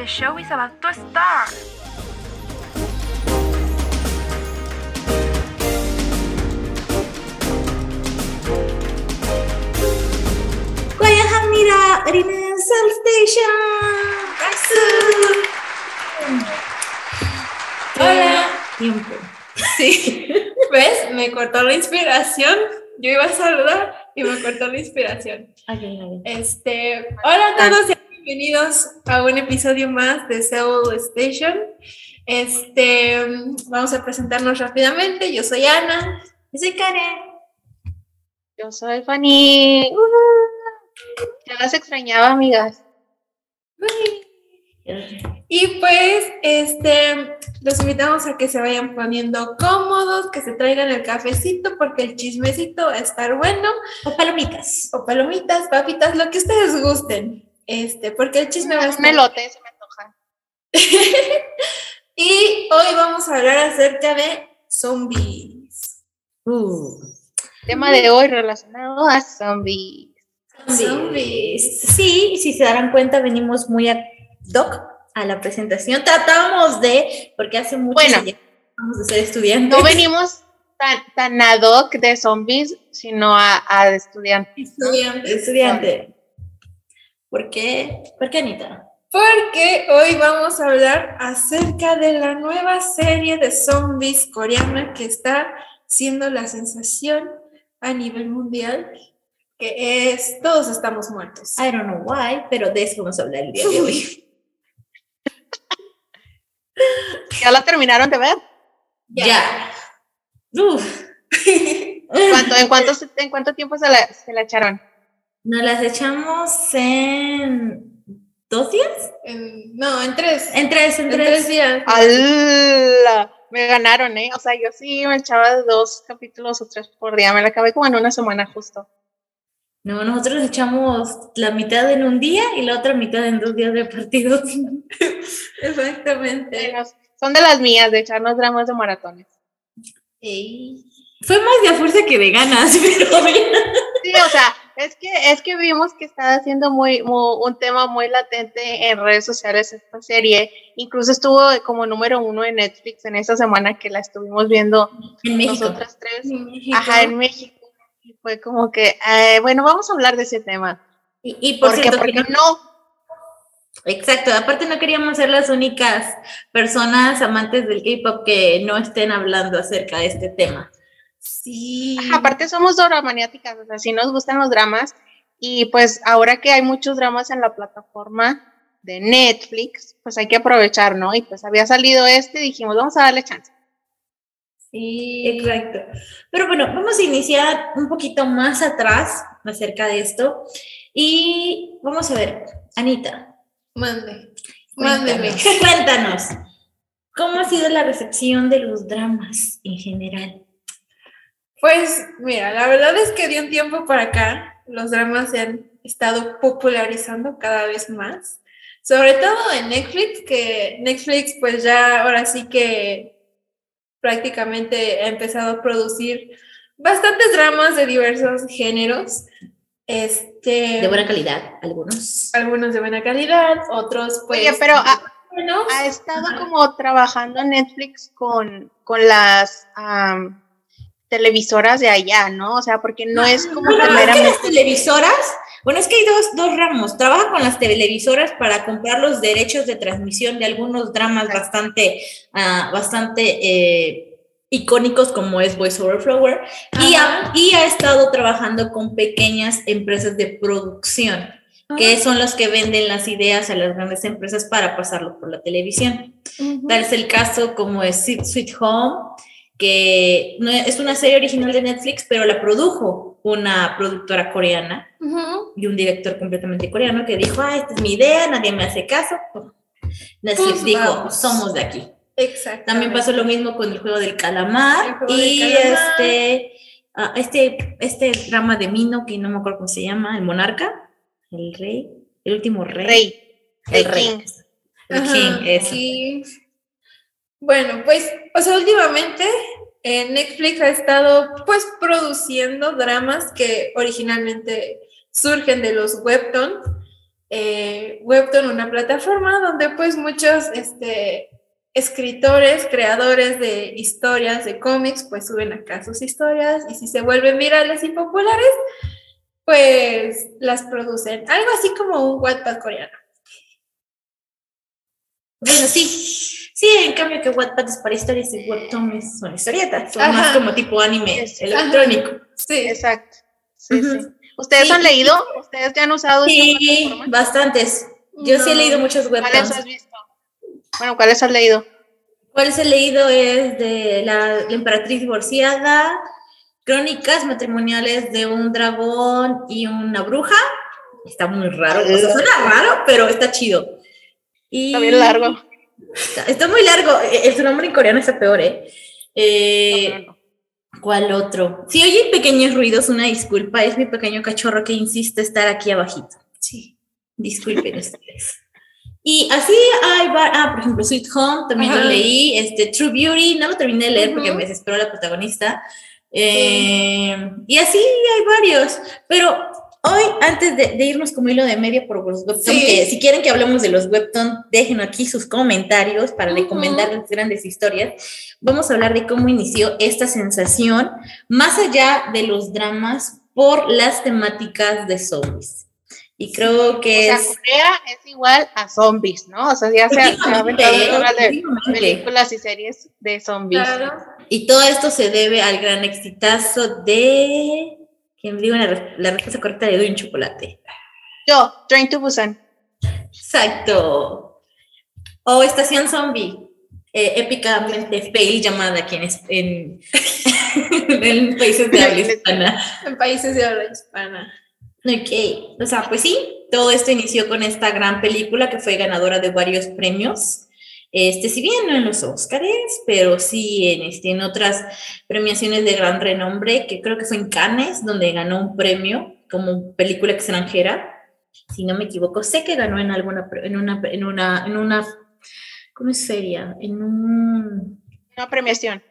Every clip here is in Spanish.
The show is about to start. Guayahamira Arena Station. Hola. Tiempo. Sí, ¿ves? Me cortó la inspiración. Yo iba a saludar y me cortó la inspiración. Ok, ok. Este, hola a todos y bienvenidos a un episodio más de Soul Station. Este, vamos a presentarnos rápidamente. Yo soy Ana. Yo soy Karen. Yo soy Fanny. Ya las extrañaba, amigas. Y pues, este, los invitamos a que se vayan poniendo cómodos, que se traigan el cafecito porque el chismecito va a estar bueno. O palomitas. O palomitas, papitas, lo que ustedes gusten. Este, porque el chisme va a estar melote se me antoja. Y hoy vamos a hablar acerca de zombies. Uh. Tema de hoy relacionado a zombies. Zombies. Sí, si se darán cuenta, venimos muy a doc a la presentación. Tratamos de, porque hace mucho Bueno. que vamos a ser estudiantes. No venimos tan, tan ad hoc de zombies, sino a, a estudiantes. Estudiantes. Estudiante. ¿Por qué? ¿Por qué, Anita? Porque hoy vamos a hablar acerca de la nueva serie de zombies coreana que está siendo la sensación a nivel mundial, que es Todos estamos muertos. I don't know why, pero de eso vamos a hablar el día de hoy. ¿Ya la terminaron de ver? ya. Uf. ¿Cuánto, en, cuánto, ¿En cuánto tiempo se la, se la echaron? Nos las echamos en dos días. En- no, en tres. En tres, en En tres. tres días. ¡Ala! Me ganaron, ¿eh? O sea, yo sí me echaba dos capítulos o tres por día. Me la acabé como en una semana justo. No, nosotros echamos la mitad en un día y la otra mitad en dos días repartidos. Exactamente. Bueno, son de las mías, de echarnos dramas de maratones. Ey. Fue más de a fuerza que de ganas, pero Sí, o sea, es que, es que vimos que estaba haciendo muy, muy- un tema muy latente en redes sociales esta serie. Incluso estuvo como número uno en Netflix en esa semana que la estuvimos viendo en nosotras tres. En. Ajá, en México. Y fue como que, eh, bueno, vamos a hablar de ese tema. Y, y por cierto, Porque que no- no, exacto, aparte no queríamos ser las únicas personas amantes del K-pop que no estén hablando acerca de este tema. Sí. Ajá, aparte somos dramaniáticas, o sea, sí nos gustan los dramas. Y pues ahora que hay muchos dramas en la plataforma de Netflix, pues hay que aprovechar, ¿no? Y pues había salido este y dijimos, vamos a darle chance. Sí. Exacto. Pero bueno, vamos a iniciar un poquito más atrás acerca de esto. Y vamos a ver, Anita, Mande. Mándeme. Cuéntanos, ¿cómo ha sido la recepción de los dramas en general? Pues mira, la verdad es que de un tiempo para acá los dramas se han estado popularizando cada vez más. Sobre todo en Netflix, que Netflix pues ya ahora sí que prácticamente ha empezado a producir bastantes dramas de diversos géneros. Este, De buena calidad, algunos. algunos de buena calidad, otros pues Oye, pero buenos. ha estado como trabajando Netflix con, con las am, televisoras de allá, ¿no? O sea, porque no es como Bueno, es que las televisoras, bueno, es que hay dos, dos ramos. Trabaja con las televisoras para comprar los derechos de transmisión de algunos dramas bastante, ah, bastante eh, icónicos como es Voice Over Flower y ha, y ha estado trabajando con pequeñas empresas de producción que son los que venden las ideas a las grandes empresas para pasarlo por la televisión. Ujú. Tal es el caso como es Sweet Home, que no es una serie original de Netflix, pero la produjo una productora coreana y un director completamente coreano que dijo, ah, esta es mi idea, nadie me hace caso. Netflix Pues dijo, vamos. somos de aquí. Exacto. También pasó lo mismo con el juego del calamar El del y calamar. este, ah, este, este drama de Mino, que no me acuerdo cómo se llama, el monarca, el rey, el último rey. Rey. El el rey. King. El Ajá, King, eso. Bueno, pues, o sea, últimamente eh, Netflix ha estado pues produciendo dramas que originalmente surgen de los webtoons eh, Webtoon, una plataforma donde pues muchos este, escritores, creadores de historias, de cómics, pues suben acá sus historias y si se vuelven virales y populares, pues las producen. Algo así como un Wattpad coreano. Bueno, sí. Sí, en cambio que Wattpad es para historias y Webtoon son historietas, son más como tipo anime electrónico. Sí. Exacto. Sí, sí. ¿Ustedes Sí. han leído? ¿Ustedes ya han usado Sí, bastantes. Yo sí he leído muchos ¿Cuáles webtoons. has visto? Bueno, ¿cuáles has leído? ¿Cuáles he leído? Es de la, la emperatriz divorciada, crónicas matrimoniales de un dragón y una bruja. Está muy raro, o sea, suena raro, pero está chido. Y Está bien largo. Está, está muy largo. Eh, eh, Su nombre en coreano está peor, ¿eh? Eh. ¿Cuál otro? Si oyen pequeños ruidos, una disculpa, es mi pequeño cachorro que insiste estar aquí abajito. Sí, disculpen ustedes. Y así hay, ah, por ejemplo, Sweet Home, también Ajá. lo leí, este, True Beauty, no lo terminé de leer porque Ujú. me desesperó la protagonista. Eh, Y así hay varios, pero hoy, antes de, de irnos como hilo de media por los webtoons, Sí. que si quieren que hablemos de los webtoons, déjenos aquí sus comentarios para recomendarles grandes historias. Vamos a hablar de cómo inició esta sensación, más allá de los dramas, por las temáticas de zombies. Y creo O que sea, es... Corea es igual a zombies, ¿no? O sea, ya se ha, de películas y series de zombies. Claro. Y todo esto se debe al gran exitazo de... Que me diga la, la respuesta correcta de Doy un chocolate. Yo, Train to Busan. Exacto. O Estación Zombie. eh, épicamente fail llamada aquí en, en países de habla hispana. En países de habla hispana. Ok, o sea, pues sí, todo esto inició con esta gran película que fue ganadora de varios premios. Este, si bien no en los Oscars, pero sí en, este, en otras premiaciones de gran renombre, que creo que fue en Cannes, donde ganó un premio como película extranjera. Si no me equivoco, sé que ganó en alguna, en una, en una, en una, ¿cómo sería? En un, Una premiación.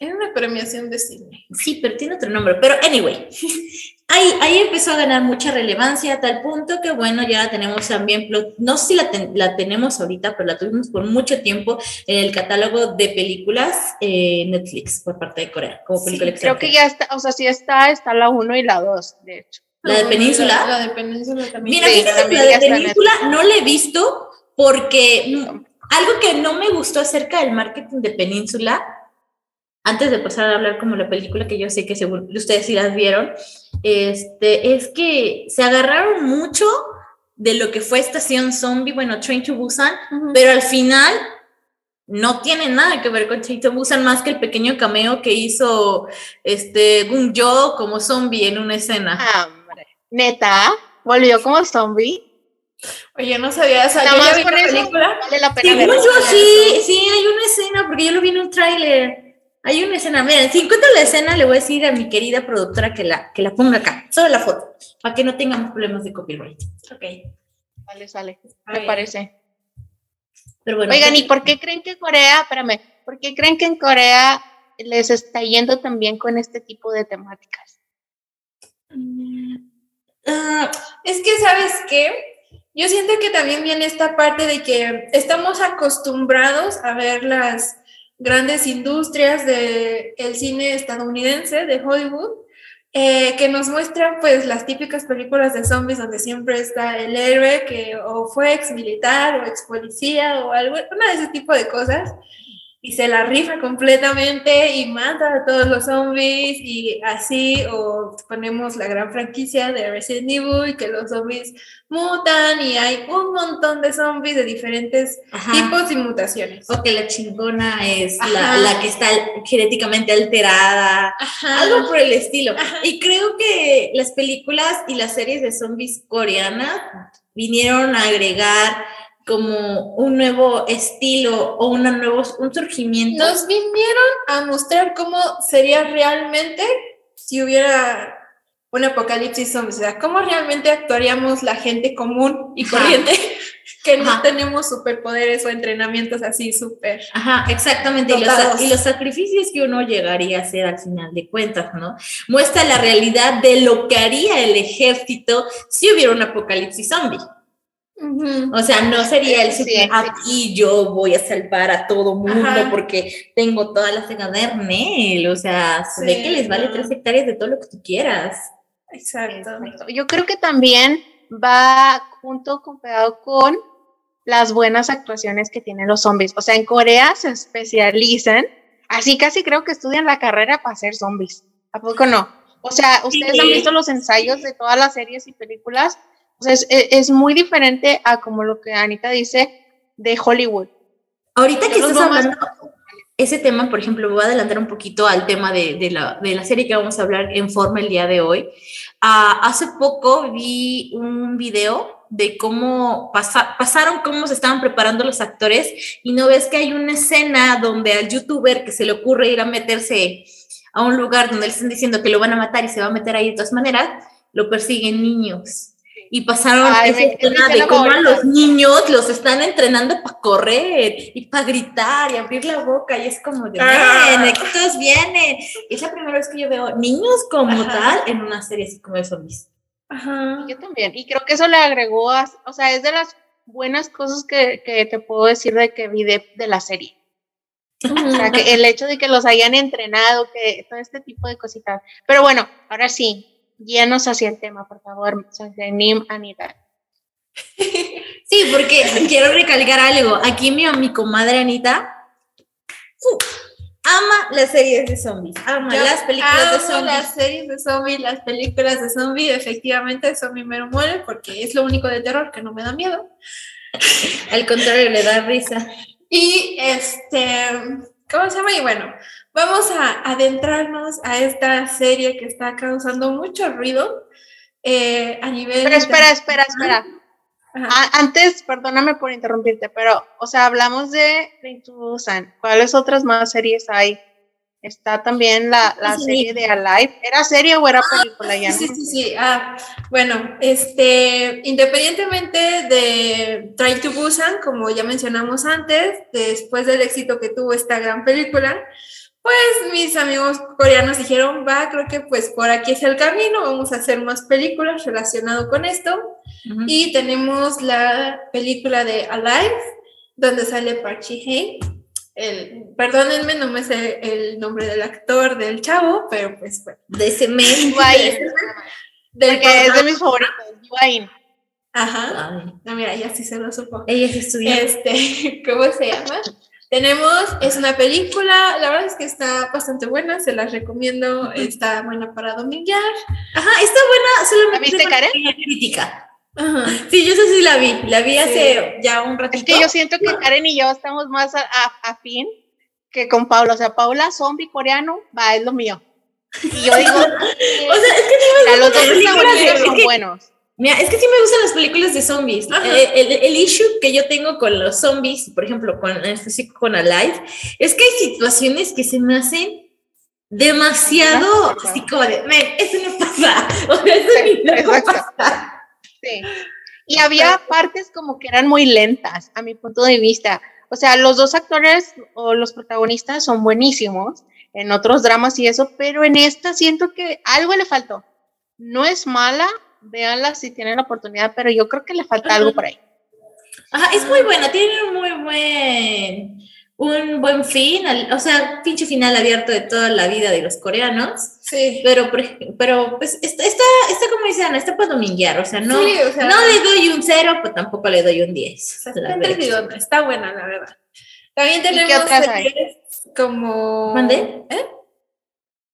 Era una premiación de cine. Sí, pero tiene otro nombre. Pero anyway, ahí, ahí empezó a ganar mucha relevancia a tal punto que, bueno, ya la tenemos también, no sé si la, ten- la tenemos ahorita, pero la tuvimos por mucho tiempo en el catálogo de películas eh, Netflix por parte de Corea, como película Creo que ya está, o sea, sí está, está la 1 y la 2, de hecho. ¿La de Península? La, de Península también. Mira, Sí, fíjate también la de Península no la he visto porque algo que no me gustó acerca del marketing de Península, antes de pasar a hablar como la película que yo sé que seguro ustedes sí las vieron, este, es que se agarraron mucho de lo que fue Estación Zombie, bueno, Train to Busan, Ujú. pero al final no tiene nada que ver con Train to Busan más que el pequeño cameo que hizo este Gun Yo como zombie en una escena. Ah, hombre. Neta, volvió como zombie. Oye, no sabía, o sea, Nada yo ya más vi la película. vale la pena Según yo, sí, sí, hay una escena, porque yo lo vi en un tráiler. Hay una escena. Miren, si encuentro la escena, le voy a decir a mi querida productora que la, que la ponga acá, solo la foto, para que no tengamos problemas de copyright. Ok. Vale, sale, me parece. Pero bueno. Oigan, ¿y por qué creen que Corea, espérame, por qué creen que en Corea les está yendo también con este tipo de temáticas? Ah, Es que, ¿sabes qué? Yo siento que también viene esta parte de que estamos acostumbrados a ver las grandes industrias del cine estadounidense, de Hollywood, eh, que nos muestran pues las típicas películas de zombies donde siempre está el héroe que o fue ex militar o ex policía o algo, una de ese tipo de cosas y se la rifa completamente y mata a todos los zombies y así, o ponemos la gran franquicia de Resident Evil, que los zombies mutan y hay un montón de zombies de diferentes ajá. tipos y mutaciones. O que la chingona es la, la que está genéticamente alterada, Ajá. algo por el estilo. Ajá. Y creo que las películas y las series de zombies coreanas vinieron a agregar como un nuevo estilo o una nuevo, un surgimiento. Nos vinieron a mostrar cómo sería realmente si hubiera un apocalipsis zombie, o sea, cómo realmente actuaríamos la gente común y Ajá. corriente que no Ajá. tenemos superpoderes o entrenamientos así súper. Ajá, exactamente. Y los, y los sacrificios que uno llegaría a hacer al final de cuentas, ¿no? Muestra la realidad de lo que haría el ejército si hubiera un apocalipsis zombie. O sea, no sería el Sí, super, sí. aquí yo voy a salvar a todo mundo Ajá. porque tengo todas las ganas Nel. O sea, se ve Sí, que les vale no. tres hectáreas de todo lo que tú quieras. Exacto. Exacto. Yo creo que también va junto con pegado con las buenas actuaciones que tienen los zombies. O sea, en Corea se especializan, así casi creo que estudian la carrera para ser zombies. ¿A poco no? O sea, ustedes han Sí. visto los ensayos de todas las series y películas. O sea, es, es- es muy diferente a como lo que Anita dice de Hollywood. Ahorita que Yo estás más- hablando ese tema, por ejemplo, me voy a adelantar un poquito al tema de, de la, de la serie que vamos a hablar en forma el día de hoy. Ah, hace poco vi un video de cómo pasa- pasaron, cómo se estaban preparando los actores y no ves que hay una escena donde al youtuber que se le ocurre ir a meterse a un lugar donde le están diciendo que lo van a matar y se va a meter ahí de todas maneras, lo persiguen niños. Y pasaron Ay, esa escena de cómo a favorita. los niños los están entrenando para correr y para gritar y abrir la boca y es como de, ven, aquí todos vienen. Y es la primera vez que yo veo niños como Ajá. tal en una serie así como de zombies. Ajá. Yo también. Y creo que eso le agregó, a- o sea, es de las buenas cosas que, que te puedo decir de que vi de, de la serie. O sea, que el hecho de que los hayan entrenado, que todo este tipo de cositas. Pero bueno, ahora sí, guíanos hacia el tema, por favor, Nim Anita. Sí, porque quiero recalcar algo. Aquí mi, mi comadre Anita fu, ama las series de zombies, ama Yo las películas de amo zombies. Las series de zombies, las películas de zombies, efectivamente son mi mero mole porque es lo único de terror que no me da miedo. Al contrario, le da risa. Y este, ¿cómo se llama? Y bueno, vamos a adentrarnos a esta serie que está causando mucho ruido eh, a nivel. Pero espera, espera, espera. Ah, antes, perdóname por interrumpirte, pero, o sea, hablamos de Busan. ¿Cuáles otras más series hay? Está también la, la Sí. serie de Alive. ¿Era serie o era película ya? Sí, sí, sí. Ah, bueno, este, independientemente de Try to Busan, como ya mencionamos antes, después del éxito que tuvo esta gran película, pues mis amigos coreanos dijeron, va, creo que pues por aquí es el camino, vamos a hacer más películas relacionado con esto. Ujú. Y tenemos la película de Alive, donde sale Park Ji-hye. El, perdónenme, no me sé el nombre del actor del chavo, pero pues bueno. De ese mes. Yuain, Del porque es de mis favoritos, Yuain. Ajá. Ay, No, mira, ya sí se lo supo. ella es estudiante. Este, ¿cómo se llama? Tenemos, es una película, la verdad es que está bastante buena, se las recomiendo, está buena para dominguear. Ajá, está buena, solamente ¿La viste, Karen? crítica. Ajá. Sí, yo sí la vi, la vi Sí. hace ya un ratito. Es que yo siento que Karen y yo estamos más a, a- afín que con Paula. O sea, Paula, zombie coreano, va, es lo mío. Y yo digo, O sea, es que a los dos películas son buenos. Mira, es que sí me gustan las películas de zombies. Ajá. Eh, El, el issue que yo tengo con los zombies, por ejemplo, con, con Alive, es que hay situaciones que se me hacen demasiado así como de, "Men, eso no pasa. O sea, eso ni loco Exacto. pasa. Sí. Y había partes como que eran muy lentas, a mi punto de vista. O sea, los dos actores o los protagonistas son buenísimos en otros dramas y eso, pero en esta siento que algo le faltó. No es mala, véanla si tienen la oportunidad, pero yo creo que le falta algo por ahí. Ajá, es muy buena, tiene un muy buen, un buen fin, o sea, pinche final abierto de toda la vida de los coreanos. Sí. Pero, pero pues está, está, está como dice Ana, está para dominguear, o sea, no, Sí, o sea- no le doy un cero, pues tampoco le doy un 10. Está está buena, la verdad. También qué tenemos otras hay? series como... ¿Mande? ¿Eh?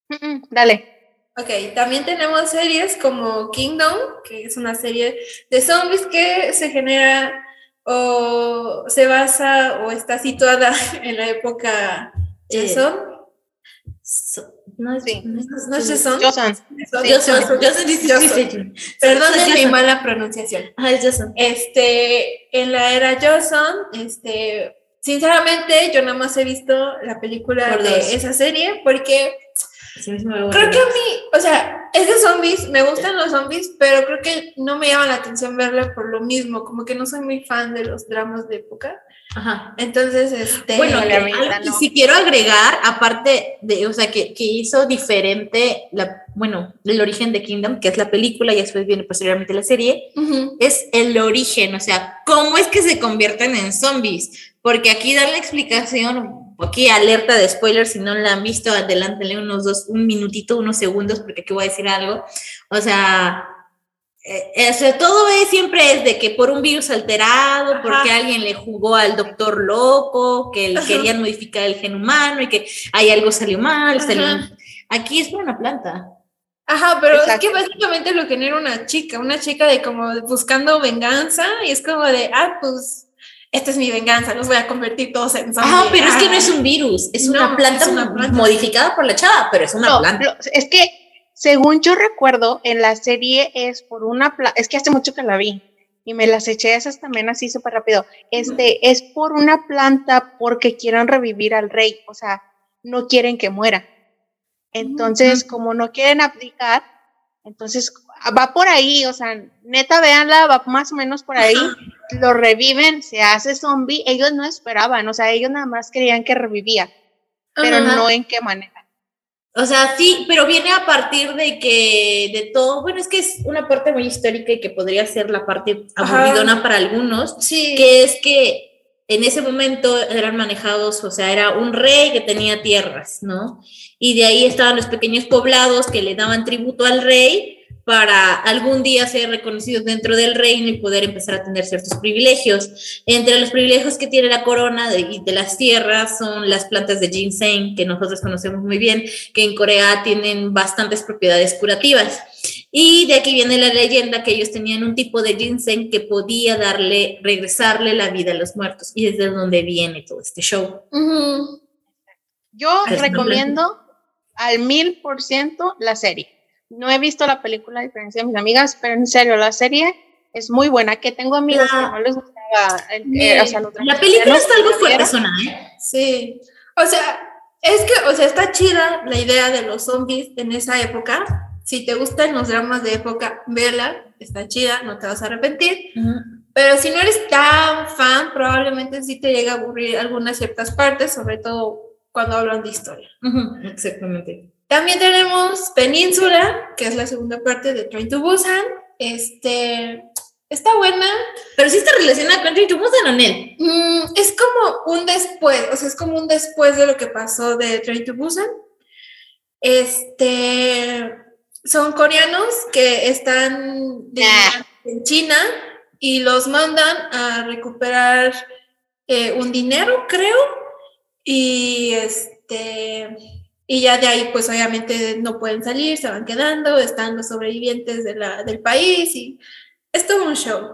Mm, mm, dale. Ok, también tenemos series como Kingdom, que es una serie de zombies que se genera o se basa o está situada en la época Eh. So- no es, Sí. no es, sí. Perdonen Soy mi mala pronunciación. Ah, es Joseon. Este, en la era Joseon, este, sinceramente yo nada más he visto la película Por de dos. esa serie porque Sí, Creo que a mí, o sea, es de zombies, me gustan los zombies, pero creo que no me llama la atención verla por lo mismo, como que no soy muy fan de los dramas de época. Ajá. Entonces, este. Bueno, la que verdad, no. sí quiero agregar, aparte de, o sea, que, que hizo diferente, la, bueno, el origen de Kingdom, que es la película y después viene posteriormente la serie, Ujú. es el origen, o sea, cómo es que se convierten en zombies. Porque aquí dar la explicación, aquí alerta de spoilers, si no la han visto, adelántenle unos dos, un minutito, unos segundos, porque aquí voy a decir algo. O sea, eh, todo es, siempre es de que por un virus alterado, Ajá. porque alguien le jugó al doctor loco, que le Ajá. querían modificar el gen humano y que hay algo salió mal. Salió- Aquí es por una planta. Ajá, pero Exacto. es que básicamente lo genera una chica, una chica de como buscando venganza y es como de, ah, pues, esta es mi venganza, los voy a convertir todos en zombies. Ah, pero es que no Ah. es un virus, es No, una planta es una planta. modificada por la chava, pero es una No, planta. lo- es que según yo recuerdo, en la serie es por una planta, es que hace mucho que la vi y me las eché esas también así súper rápido. Este es por una planta porque quieren revivir al rey, o sea, no quieren que muera. Entonces, como no quieren abdicar, entonces va por ahí, o sea, neta, véanla, va más o menos por ahí, lo reviven, se hace zombie, ellos no esperaban, o sea, ellos nada más creían que revivía, pero Ajá. no en qué manera. O sea, sí, pero viene a partir de que de todo, bueno, es que es una parte muy histórica y que podría ser la parte Ajá. aburridona para algunos, Sí. que es que en ese momento eran manejados, o sea, era un rey que tenía tierras, ¿no? Y de ahí estaban los pequeños poblados que le daban tributo al rey para algún día ser reconocidos dentro del reino y poder empezar a tener ciertos privilegios. Entre los privilegios que tiene la corona de, y de las tierras son las plantas de ginseng, que nosotros conocemos muy bien, que en Corea tienen bastantes propiedades curativas. Y de aquí viene la leyenda que ellos tenían un tipo de ginseng que podía darle, regresarle la vida a los muertos. Y es de donde viene todo este show. Yo recomiendo al mil por ciento la serie. No he visto la película a diferencia de mis amigas, pero en serio, la serie es muy buena. Que tengo amigos La- que no les gustaba. eh, o sea, La película coreanos, está algo fuerte, ¿eh? Sí. O sea, es que, o sea, está chida la idea de los zombies en esa época. Si te gustan los dramas de época, vela, está chida, no te vas a arrepentir. Pero si no eres tan fan, probablemente sí te llega a aburrir algunas ciertas partes, sobre todo cuando hablan de historia. Exactamente. También tenemos Península, que es la segunda parte de Train to Busan. Este, está buena. Pero sí está relacionada con Train to Busan o no? Mm, es como un después, o sea, es como un después de lo que pasó de Train to Busan. Este, son coreanos que están de- Nah. en China y los mandan a recuperar eh, un dinero, creo, y este, y ya de ahí, pues obviamente no pueden salir, se van quedando, están los sobrevivientes de la, del país y es todo un show.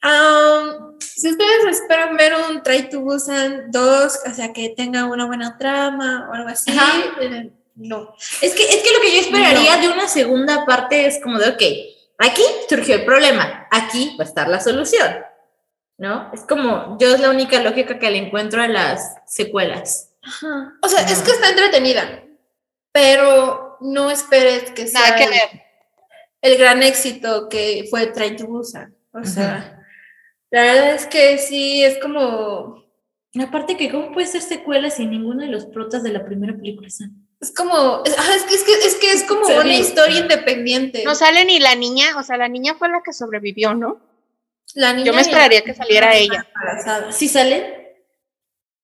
Am, si ustedes esperan ver un Try to Busan 2, o sea, que tenga una buena trama o algo así, Ajá. eh, no. Es que, es que lo que yo esperaría de una segunda parte es como de, ok, aquí surgió el problema, aquí va a estar la solución, ¿no? Es como, yo es la única lógica que le encuentro a las secuelas. Ajá. O sea, es que está entretenida, pero no esperes que sea que el- gran éxito que fue Try to Busan. O sea, la verdad es que sí, es como, Aparte que, ¿cómo puede ser secuela si ninguno de los protas de la primera película están? es como, es, ajá, es que, es que es que es como una historia independiente. No sale ni la niña, o sea, la niña fue la que sobrevivió, ¿no? La niña Yo me esperaría que saliera ella. embarazada. ¿Sí sale?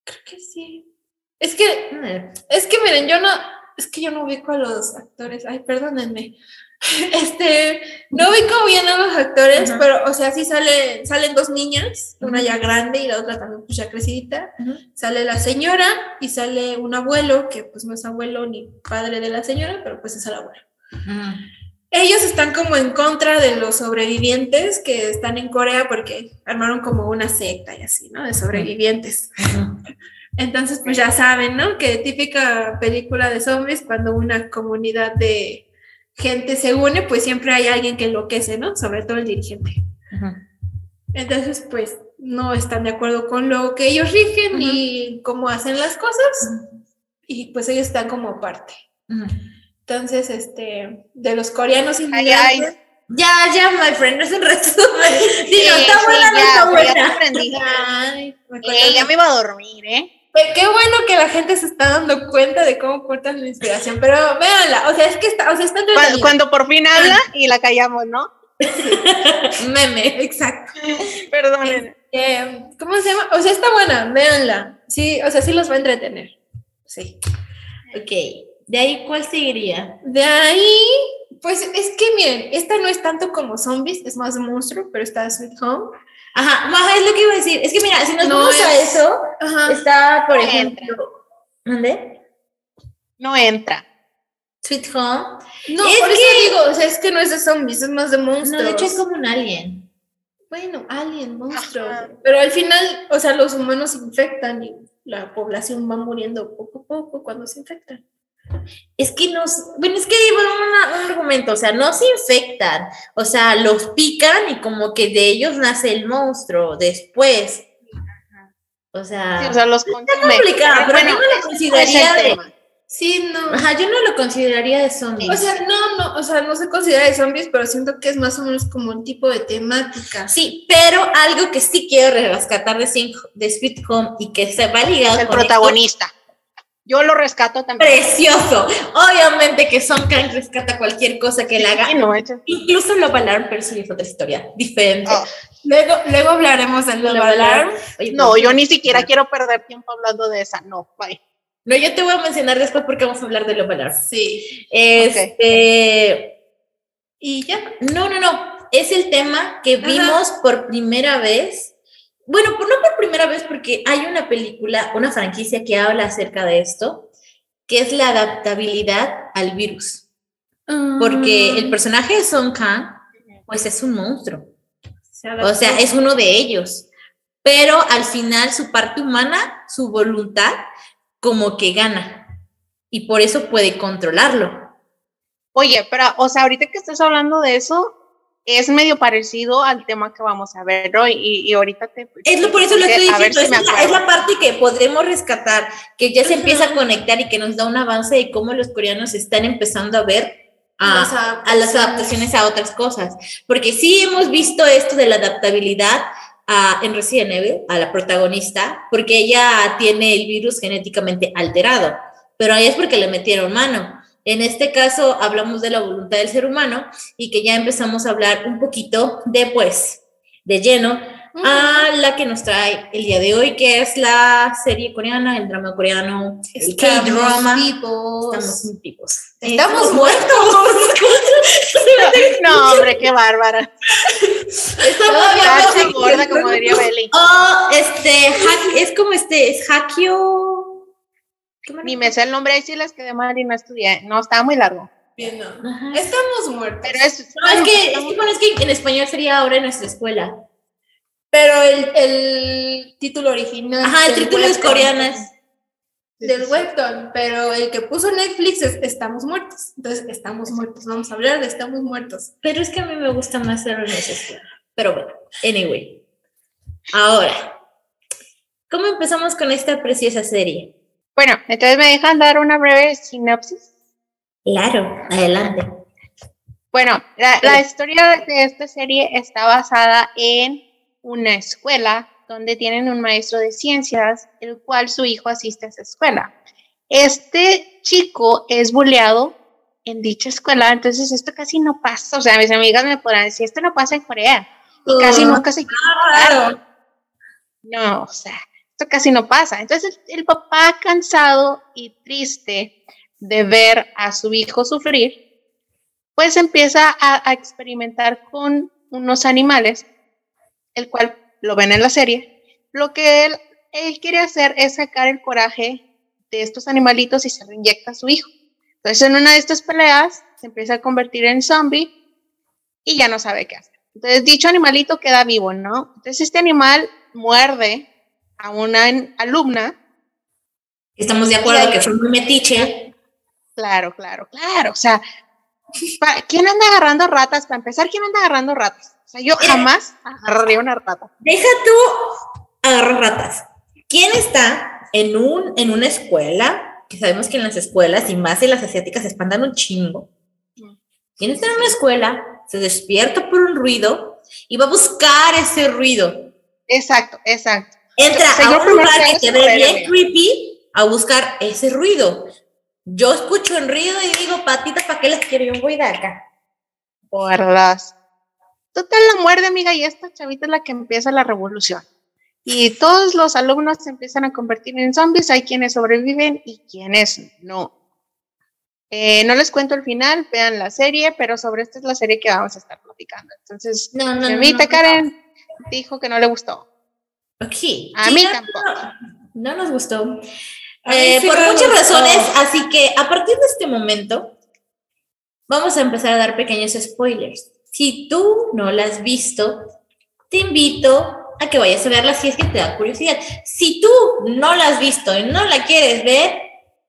Creo que sí. Es que Ah, Es que miren, yo no, es que yo no ubico a los actores, ay, perdónenme. Este, no ubico bien a los actores, pero, o sea, sí sale, salen dos niñas, una ya grande y la otra también pues ya crecidita. Sale la señora y sale un abuelo, que pues no es abuelo ni padre de la señora, pero pues es el abuelo. Ellos están como en contra de los sobrevivientes que están en Corea porque armaron como una secta y así, ¿no? De sobrevivientes. Entonces, pues ya saben, ¿no? Que típica película de zombies, cuando una comunidad de gente se une, pues siempre hay alguien que enloquece, ¿no? Sobre todo el dirigente. Entonces, pues no están de acuerdo con lo que ellos rigen y cómo hacen las cosas, y pues ellos están como aparte. Ujú. Entonces, este, de los coreanos inmigrantes. Ya, ya, my friend, no es un resumen. Sí, Sí, está sí, buena, no ya, está ya buena. aprendí. Ay, me Eh, ya me iba a dormir, ¿eh? Qué- Qué bueno que la gente se está dando cuenta de cómo cortan la inspiración, pero véanla, o sea, es que está, o sea, está Cuando, entretenida. cuando por fin habla y la callamos, ¿no? Meme, exacto. Perdonen. Eh, ¿Cómo se llama? O sea, está buena, véanla. Sí, o sea, sí los va a entretener. Sí. Ok, de ahí, ¿cuál seguiría? De ahí, pues es que miren, esta no es tanto como zombies, es más monstruo, pero está Sweet Home. Ajá, Maja, es lo que iba a decir. Es que mira, si nos No vamos a es- eso, Ajá. está, por No ejemplo, ¿dónde? No entra. Sweet Home. No, Es por eso que- digo, o sea, es que no es de zombies, es más de monstruos. No, de hecho es como un alien. Bueno, alien, monstruos. Ajá. Pero al final, o sea, los humanos se infectan y la población va muriendo poco a poco cuando se infectan. Es que nos, bueno, es que hay una- un argumento, o sea, no se infectan, o sea, los pican y como que de ellos nace el monstruo después. O sea, Sí, o sea, los consume. complicado, pero yo no lo consideraría de-. Sí, no. ajá, yo no lo consideraría de zombies. O sea, no, no, o sea, no se considera de zombies, pero siento que es más o menos como un tipo de temática. Sí, pero algo que sí quiero rescatar de, Sing- de Sweet Home y que se va ligado El con protagonista. Yo lo rescato también. precioso. Obviamente que Son Kang rescata cualquier cosa que le haga. Sí, no, hecho- Incluso lo balaron, pero sí es otra historia diferente. Oh, Luego, luego hablaremos del Love Alarm. Oye, no, pues, yo ni siquiera quiero perder tiempo hablando de esa. No, bye. No, yo te voy a mencionar después porque vamos a hablar de Love Alarm. Sí. Este. Y ya. No, no, no. Es el tema que Ajá. vimos por primera vez. Bueno, no por primera vez, porque hay una película, una franquicia que habla acerca de esto, que es la adaptabilidad al virus. Porque Mm. el personaje de Song Kang, pues es un monstruo. Se O sea, es uno de ellos. Pero al final su parte humana, su voluntad, como que gana. Y por eso puede controlarlo. Oye, pero, o sea, ahorita que estás hablando de eso, es medio parecido al tema que vamos a ver hoy. Y, y ahorita te. Es lo, por eso lo estoy diciendo, si es, la, es la parte que podremos rescatar, que ya se empieza a conectar y que nos da un avance de cómo los coreanos están empezando a ver Las a, a las adaptaciones a otras cosas. Porque sí hemos visto esto de la adaptabilidad a, en Resident Evil, a la protagonista, porque ella tiene el virus genéticamente alterado, pero ahí es porque le metieron mano. En este caso hablamos de la voluntad del ser humano y que ya empezamos a hablar un poquito de, pues, de lleno a la que nos trae el día de hoy, que es la serie coreana, el drama coreano, el K-drama. Estamos muy vivos. Estamos muertos. No, hombre, qué bárbara. Estamos gorda, como diría Belly. Oh, este, hack- es como este, es Hakio. Ni me sé el nombre, ahí sí les quedé mal y no estudié. No, estaba muy largo. Bien, no. Estamos muertos. Pero es. No, es que, es que, bueno, es que en español sería ahora en nuestra escuela. Pero el, el título original. Ajá, el título es es Del webtoon, pero el que puso Netflix es Estamos Muertos. Entonces, Estamos Muertos. Vamos a hablar de Estamos Muertos. Pero es que a mí me gusta más ser en nuestra escuela. Pero bueno, anyway. Ahora, ¿cómo empezamos con esta preciosa serie? Bueno, entonces me dejan dar una breve sinopsis. Claro, adelante. Bueno, la, la historia de esta serie está basada en una escuela donde tienen un maestro de ciencias, el cual su hijo asiste a esa escuela. Este chico es bulleado en dicha escuela, entonces esto casi no pasa. O sea, mis amigas me podrán decir, esto no pasa en Corea. Y casi nunca se Claro. No, o sea, esto casi no pasa. Entonces el, papá cansado y triste de ver a su hijo sufrir, pues empieza a, a experimentar con unos animales, el cual lo ven en la serie. Lo que él, él quiere hacer es sacar el coraje de estos animalitos y se lo inyecta a su hijo. Entonces en una de estas peleas se empieza a convertir en zombie y ya no sabe qué hacer. Entonces dicho animalito queda vivo, ¿no? Entonces este animal muerde a una alumna. Estamos de acuerdo que fue muy metiche. Claro, claro, claro. O sea, ¿quién anda agarrando ratas? Para empezar, ¿quién anda agarrando ratas? O sea, yo jamás agarraría una rata. Deja tú agarrar ratas. ¿Quién está en, un, en una escuela que sabemos que en las escuelas y más en las asiáticas se espantan un chingo. Quien está en una escuela, se despierta por un ruido y va a buscar ese ruido. Exacto, exacto. Entra O sea, a un lugar que ve era, bien creepy a buscar ese ruido. Yo escucho el ruido y digo, patitas, ¿para qué las quiero? Yo voy de acá. Las. Total, la muerde, amiga, y esta chavita es la que empieza la revolución. Y todos los alumnos se empiezan a convertir en zombies. Hay quienes sobreviven y quienes no. Eh, no les cuento el final, vean la serie, pero sobre esta es la serie que vamos a estar platicando. Entonces, No, no, mi no. Karen dijo que no le gustó. Ok. A mí no, tampoco. No, no nos gustó. Eh, sí por muchas gustó. razones, así que a partir de este momento vamos a empezar a dar pequeños spoilers. Si tú no la has visto, te invito a que vayas a verla si es que te da curiosidad. Si tú no la has visto y no la quieres ver,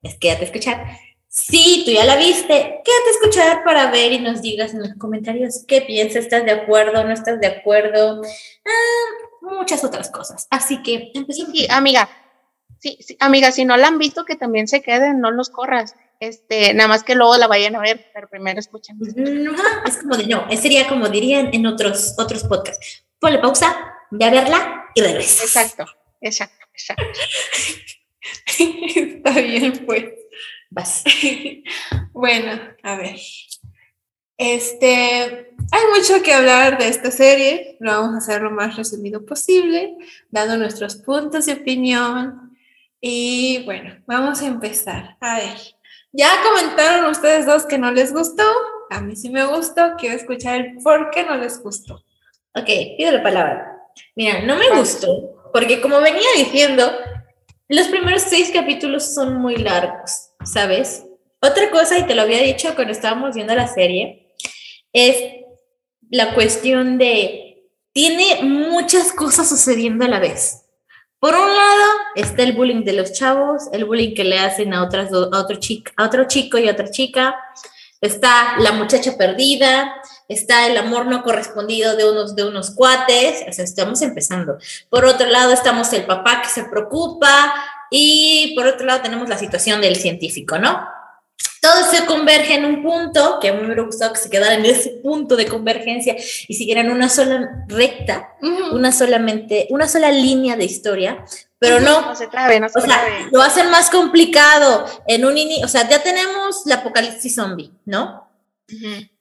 pues quédate a escuchar. Si tú ya la viste, quédate a escuchar para ver y nos digas en los comentarios qué piensas, estás de acuerdo, no estás de acuerdo, Ah, muchas otras cosas. Así que. Sí, amiga, sí, sí, amiga, si no la han visto, que también se queden, no los corras. Este, nada más que luego la vayan a ver, pero primero escuchen. No, es como de no, sería como dirían en otros, otros podcasts. Ponle pausa, ve a verla y regresas. Exacto, exacto, exacto. Está bien, pues. Vas. Bueno, a ver. Este, hay mucho que hablar de esta serie. Lo vamos a hacer lo más resumido posible, dando nuestros puntos de opinión. Y bueno, vamos a empezar. A ver, ya comentaron ustedes dos que no les gustó. A mí sí me gustó. Quiero escuchar el por qué no les gustó. Ok, pido la palabra. Mira, no me gustó, porque como venía diciendo, los primeros seis capítulos son muy largos, ¿sabes? Otra cosa, y te lo había dicho cuando estábamos viendo la serie, es la cuestión de, tiene muchas cosas sucediendo a la vez. Por un lado está el bullying de los chavos, el bullying que le hacen a, otras do- a, otro, chico, a otro chico y a otra chica, está la muchacha perdida, está el amor no correspondido de unos, de unos cuates, o sea, estamos empezando. Por otro lado estamos el papá que se preocupa y por otro lado tenemos la situación del científico, ¿no? Todo se converge en un punto, que a mí me hubiera gustado que se quedara en ese punto de convergencia y siguieran una sola recta, una solamente, una sola línea de historia, pero no, No se trabe, no se o sea, lo hacen más complicado en un ini, o sea, ya tenemos la apocalipsis zombie, ¿no?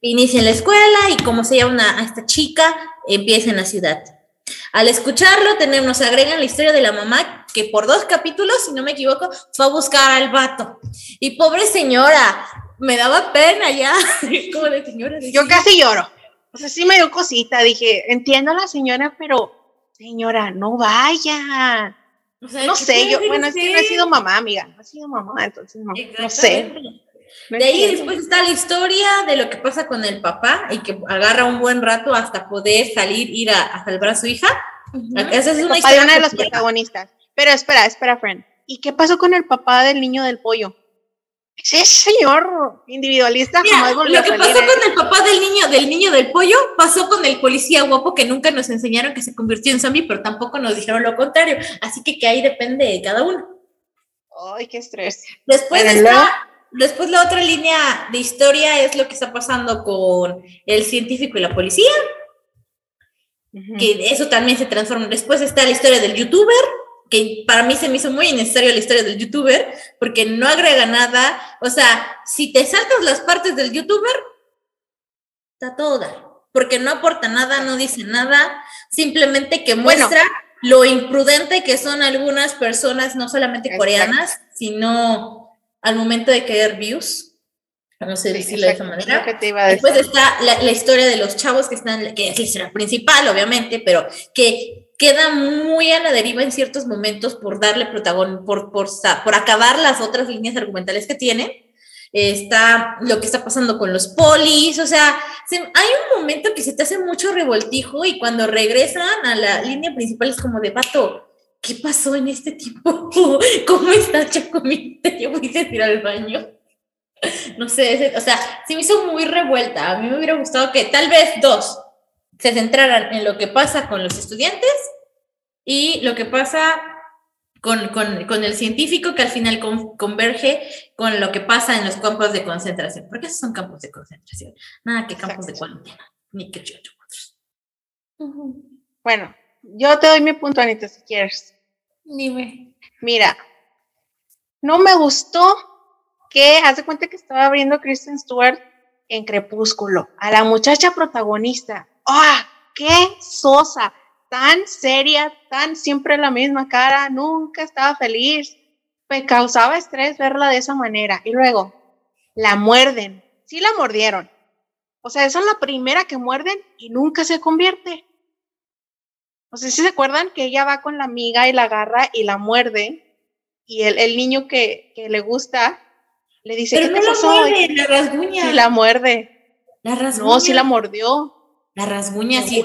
Inicia en la escuela y como se llama una, a esta chica, empieza en la ciudad. Al escucharlo, tenemos, nos agregan la historia de la mamá que por dos capítulos, si no me equivoco, fue a buscar al vato. Y pobre señora, me daba pena ya. como de señora. de- Yo casi lloro. O sea, sí me dio cosita. Dije, entiendo a la señora, pero señora, no vaya. O sea, No ¿qué sé, yo, bueno, es que no he sido mamá, amiga. No he sido mamá, entonces no, no sé. De ahí entiendo. después está la historia de lo que pasa con el papá y que agarra un buen rato hasta poder salir, ir a, a salvar a su hija. Esa es El una de historia una de las completa. protagonistas. Pero espera, espera, friend. ¿Y qué pasó con el papá del niño del pollo? Ese señor individualista Mira, jamás volvió lo que a salir. pasó ¿eh? con el papá del niño, del niño del pollo, pasó con el policía guapo que nunca nos enseñaron que se convirtió en zombie, pero tampoco nos dijeron lo contrario. Así que que ahí depende de cada uno. Ay, qué estrés. Después está, después la otra línea de historia es lo que está pasando con el científico y la policía, que eso también se transforma. Después está la historia del youtuber, que para mí se me hizo muy innecesario la historia del youtuber, porque no agrega nada. O sea, si te saltas las partes del youtuber, está toda, porque no aporta nada, no dice nada, simplemente que Bueno. muestra lo imprudente que son algunas personas, no solamente Exacto. coreanas, sino al momento de querer views. No sé Sí, decirlo de esa manera. decir. Después está la, la historia de los chavos que están, que es la historia principal, obviamente, pero que queda muy a la deriva en ciertos momentos por darle protagonismo, por, por, por acabar las otras líneas argumentales que tiene. Está lo que está pasando con los polis, o sea, se- hay un momento que se te hace mucho revoltijo y cuando regresan a la línea principal es como de vato, ¿qué pasó en este tiempo? ¿Cómo está Chacomita? Yo voy a ir al baño. No sé, o sea, se me hizo muy revuelta. A mí me hubiera gustado que tal vez dos se centraran en lo que pasa con los estudiantes y lo que pasa con, con, con el científico que al final con- converge con lo que pasa en los campos de concentración. Porque esos son campos de concentración. Nada que campos de Exacto. cuarentena. Ni que chucho otros. Bueno, yo te doy mi punto, Anita, si quieres. Dime. Mira, no me gustó que, haz de cuenta que estaba abriendo Kristen Stewart en Crepúsculo, a la muchacha protagonista. ¡Ah! ¡Qué sosa! Tan seria, tan siempre la misma cara, nunca estaba feliz. Me causaba estrés verla de esa manera. Y luego, la muerden. Sí la mordieron. O sea, esa es la primera que muerden y nunca se convierte. O sea, si se acuerdan que ella va con la amiga y la agarra y la muerde, y el, el niño que, que le gusta le dice, Pero ¿qué no te la pasó? muerde, la rasguña. Sí la muerde. La rasguña. No, sí la mordió. La rasguña, sí.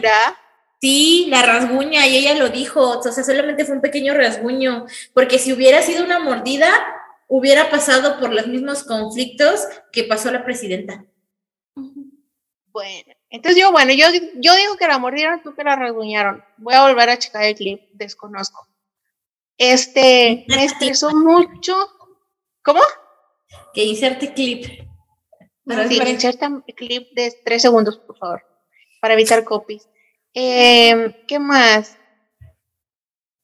Sí, la rasguña, y ella lo dijo, o sea, solamente fue un pequeño rasguño, porque si hubiera sido una mordida, hubiera pasado por los mismos conflictos que pasó la presidenta. Bueno, entonces yo, bueno, yo, yo digo que la mordieron, tú que la rasguñaron. Voy a volver a checar el clip, desconozco. Este, me estresó mucho. ¿Cómo? Que inserte clip. Pero Sí, es- inserta clip de tres segundos, por favor, para evitar copies. Em, ¿Qué más?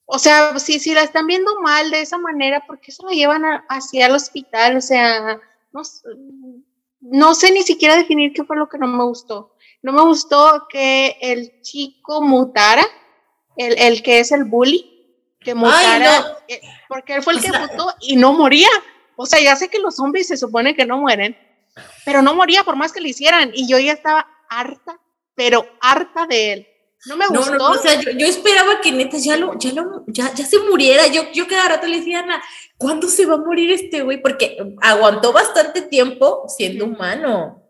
O sea, si, si la están viendo mal de esa manera, ¿por qué se la llevan a- hacia el hospital? O sea, no, no sé ni siquiera definir qué fue lo que no me gustó. No me gustó que el chico mutara, el, el que es el bully, que mutara, no. eh, porque él fue el que mutó y no moría. O sea, ya sé que los zombies se supone que no mueren, pero no moría por más que le hicieran. Y yo ya estaba harta, pero harta de él. No me No, gustó. no, o sea, yo, yo esperaba que neta ya lo, ya lo, ya, ya se muriera. Yo, yo cada rato le decía Ana, ¿cuándo se va a morir este güey? Porque aguantó bastante tiempo siendo humano.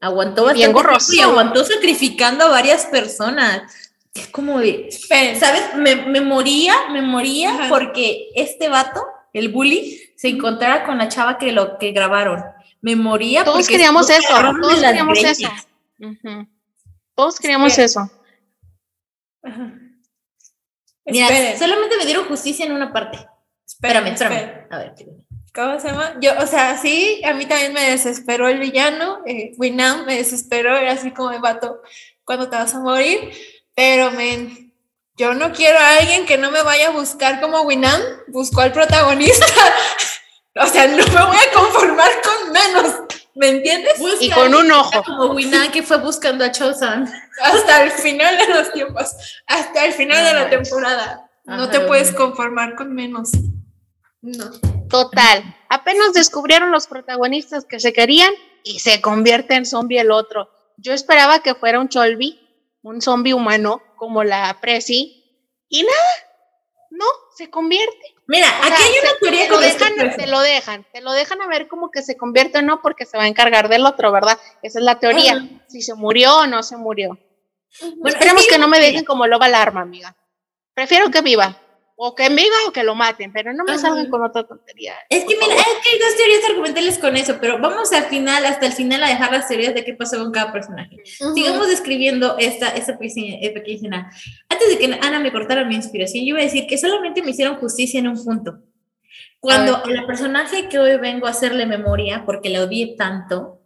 Aguantó Bien bastante tiempo y aguantó sacrificando a varias personas. Es como de, ¿sabes? Me, me moría, me moría Ajá. porque este vato, el bully, se encontrara con la chava que lo que grabaron. Me moría todos porque queríamos eso, todos queríamos eso. Todos queríamos que- eso. Ajá. Mira, solamente me dieron justicia en una parte. Espérame, espérame. esperen. A ver. ¿Cómo se llama? Yo, o sea, sí, a mí también me desesperó el villano, eh, Winam me desesperó, era así como de vato, ¿cuándo te vas a morir? Pero, men, yo no quiero a alguien que no me vaya a buscar como Winam buscó al protagonista. o sea, no me voy a conformar con menos, ¿me entiendes? Y con un ojo. Como Winan que fue buscando a Chosan. Hasta el final de los tiempos, hasta el final de la temporada. No Ajá, te puedes conformar con menos. No. Total. Apenas descubrieron los protagonistas que se querían y se convierte en zombie el otro. Yo esperaba que fuera un Cholby, un zombie humano, como la Prezi, y nada, no, se convierte. Mira, O sea, aquí hay una teoría te lo, con este dejan, te lo dejan, te lo dejan a ver como que se convierte o no, porque se va a encargar del otro, ¿verdad? Esa es la teoría. Si se murió o no se murió. Bueno, Esperemos es que no me dejen como loba alarma, amiga. Prefiero que viva. O que viva o que lo maten, pero no me Ajá. salgan con otra tontería. Es que mira, es que hay dos teorías argumentales con eso, pero vamos al final, hasta el final, a dejar las teorías de qué pasó con cada personaje. Sigamos describiendo esta, esta pequeña, pequeña escena. Antes de que Ana me cortara mi inspiración, yo iba a decir que solamente me hicieron justicia en un punto. Cuando A ver. el personaje que hoy vengo a hacerle memoria, porque la odié tanto,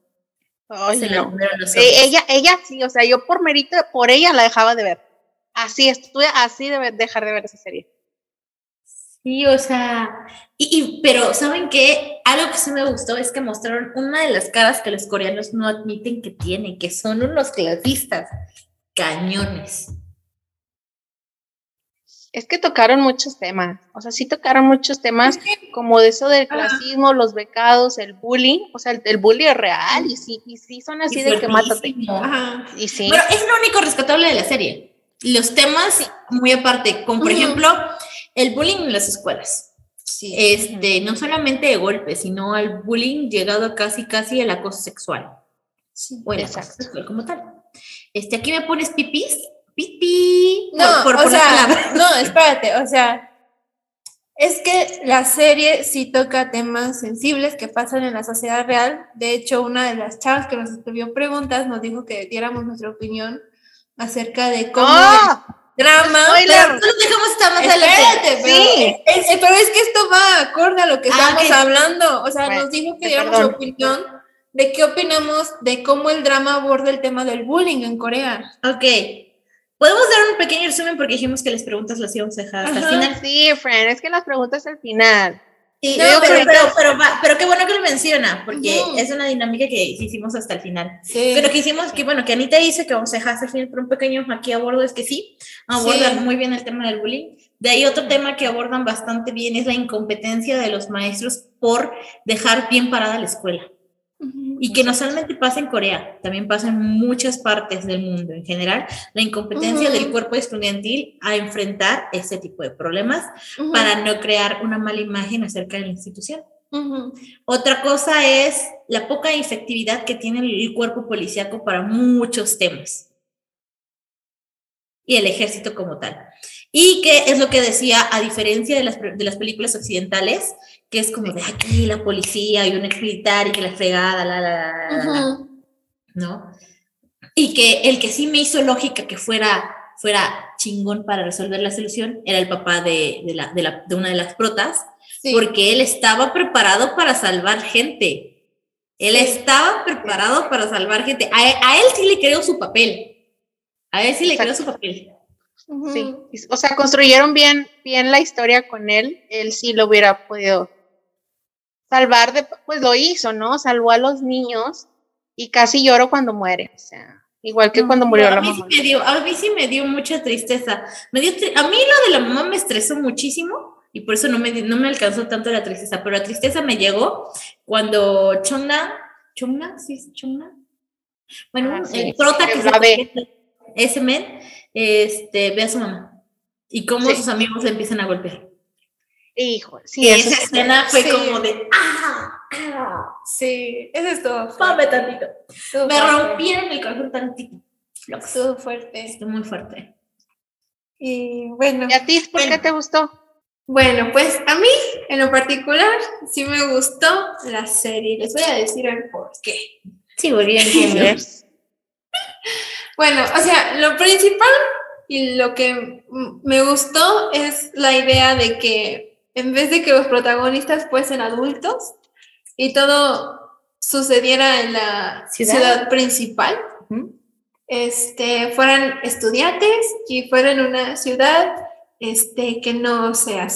Ay, se la no. comieron los Eh, ella, ella sí, o sea, yo por mérito, por ella la dejaba de ver. Así, estuve así de dejar de ver esa serie. Sí, o sea, y, y- pero ¿saben qué? Algo que sí me gustó es que mostraron una de las caras que los coreanos no admiten que tienen, que son unos clasistas, cañones. Es que tocaron muchos temas, o sea, sí tocaron muchos temas como de eso del clasismo, los becados, el bullying, o sea, el, el bullying es real y sí, y sí son así Y de que mátate. Ajá. Y sí, Bueno, es lo único rescatable de la serie. Los temas, muy aparte, como por ejemplo, el bullying en las escuelas. Sí. Este, no solamente de golpes, sino al bullying llegado a casi, casi al acoso sexual. Sí. O el acoso Exacto. sexual como tal. Este, aquí me pones pipis, pipí. No, por- por o sea, no, espérate, o sea, es que la serie sí toca temas sensibles que pasan en la sociedad real. De hecho, una de las chavas que nos escribió preguntas nos dijo que diéramos nuestra opinión acerca de cómo ¡Ah! Drama. Pero no lo dejamos hasta más adelante. Espérate, pero, Sí. es, es- pero es que esto va acorde a lo que Ah, estamos ok. hablando. O sea, Bueno, nos dijo que diéramos opinión de qué opinamos de cómo el drama aborda el tema del bullying en Corea. Ok. Podemos dar un pequeño resumen porque dijimos que las preguntas las íbamos a dejar hasta Ajá. el final. Sí, Fran, es que las preguntas al final. Sí, No, pero, pero- pero, pero, qué bueno que lo menciona, porque es una dinámica que hicimos hasta el final. Sí. Pero que hicimos, que bueno, que Anita dice que vamos a dejar hasta el final, pero un pequeño aquí abordo es que sí, abordan Sí. muy bien el tema del bullying. De ahí otro tema que abordan bastante bien es la incompetencia de los maestros por dejar bien parada la escuela. Y que no solamente pasa en Corea, también pasa en muchas partes del mundo en general, la incompetencia Ujú. del cuerpo estudiantil a enfrentar este tipo de problemas Ujú, para no crear una mala imagen acerca de la institución. ujú. Otra cosa es la poca efectividad que tiene el cuerpo policíaco para muchos temas. Y el ejército como tal. Y que es lo que decía, a diferencia de las, de las películas occidentales, que es como de aquí la policía y un ex militar y que la fregada, la, la, la, la, la, la", Ujú. ¿no? Y que el que sí me hizo lógica que fuera, fuera chingón para resolver la solución era el papá de, de, la, de, la, de una de las protas, Sí. porque él estaba preparado para salvar gente. Él Sí. estaba preparado para salvar gente. A, a él sí le creo su papel. A él sí le creo su papel. Sí. O sea, construyeron bien, bien la historia con él. Él sí lo hubiera podido salvar de, pues lo hizo, ¿no? Salvó a los niños y casi lloro cuando muere. O sea, igual que cuando murió a la mamá. Sí me dio, a mí sí me dio mucha tristeza. Me dio a mí lo de la mamá me estresó muchísimo y por eso no me, no me alcanzó tanto la tristeza, pero la tristeza me llegó cuando Chona, Chona, sí, es. Bueno, Ah, sí, el prota que se ve. ese men, este, ve a su mamá y cómo Sí. sus amigos le empiezan a golpear. Hijo, sí, Y esa escena fue sí. como de ¡ah! ¡ah! Sí, eso es todo. Pame tantito. Estuvo Me fuerte. rompieron el corazón tantito. Estuvo fuerte. Estuvo muy fuerte. Y bueno. ¿Y a ti por qué te gustó? Bueno, pues a mí en lo particular sí me gustó la serie. Les voy a decir el por qué. Sí, volví a entender. Bueno, o sea, lo principal y lo que me gustó es la idea de que en vez de que los protagonistas fuesen adultos y todo sucediera en la Ciudad. ciudad, principal, este, fueran estudiantes y fueran una ciudad este, que no sea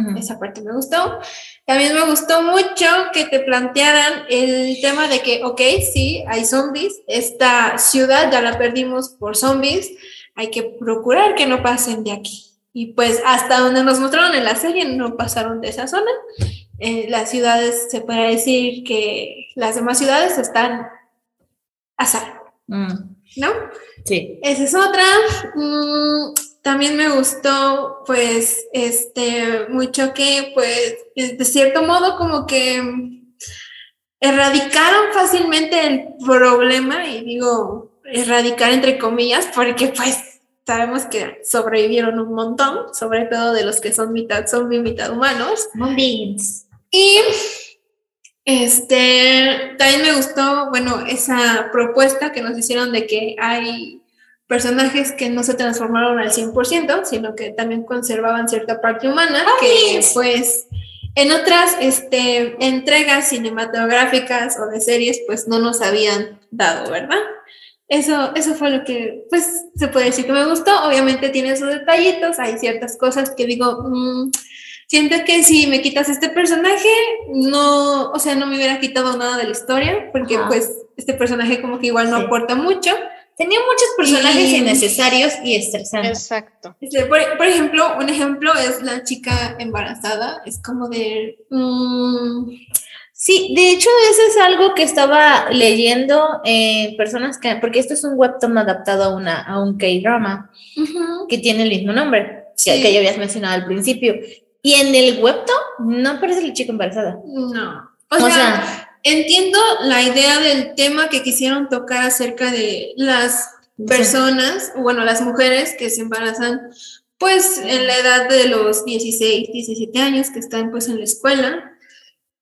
Ujú. Esa parte me gustó. También me gustó mucho que te plantearan el tema de que, ok, sí, hay zombies, esta ciudad ya la perdimos por zombies, hay que procurar que no pasen de aquí. Y pues hasta donde nos mostraron en la serie no pasaron de esa zona. Eh, las ciudades, se puede decir que las demás ciudades están a salvo, Mm, ¿no? Sí. Esa es otra. Mm, también me gustó, pues, este, mucho que, pues, de cierto modo, como que erradicaron fácilmente el problema, y digo, erradicar entre comillas, porque, pues, sabemos que sobrevivieron un montón, sobre todo de los que son mitad zombie, mitad humanos. Bombings. Y este también me gustó, bueno, esa propuesta que nos hicieron de que hay personajes que no se transformaron al 100%, sino que también conservaban cierta parte humana, que pues en otras este, entregas cinematográficas o de series pues no nos habían dado, ¿verdad? Eso, eso fue lo que, pues, se puede decir que me gustó. Obviamente tiene sus detallitos, hay ciertas cosas que digo, mm, siento que si me quitas este personaje, no, o sea, no me hubiera quitado nada de la historia, porque Ajá. pues este personaje como que igual no Sí. aporta mucho. Tenía muchos personajes innecesarios y estresantes. Exacto. Este, por, por ejemplo, un ejemplo es la chica embarazada, es como de... mm, Sí, de hecho, eso es algo que estaba leyendo en personas que, porque esto es un webtoon adaptado a, una, a un K-drama ujú, que tiene el mismo nombre que, Sí. que ya habías mencionado al principio. Y en el webtoon no aparece la chica embarazada. no. O, O sea, sea, entiendo la idea del tema que quisieron tocar acerca de las personas, bueno, las mujeres que se embarazan, pues en la edad de los 16, 17 años, que están pues en la escuela.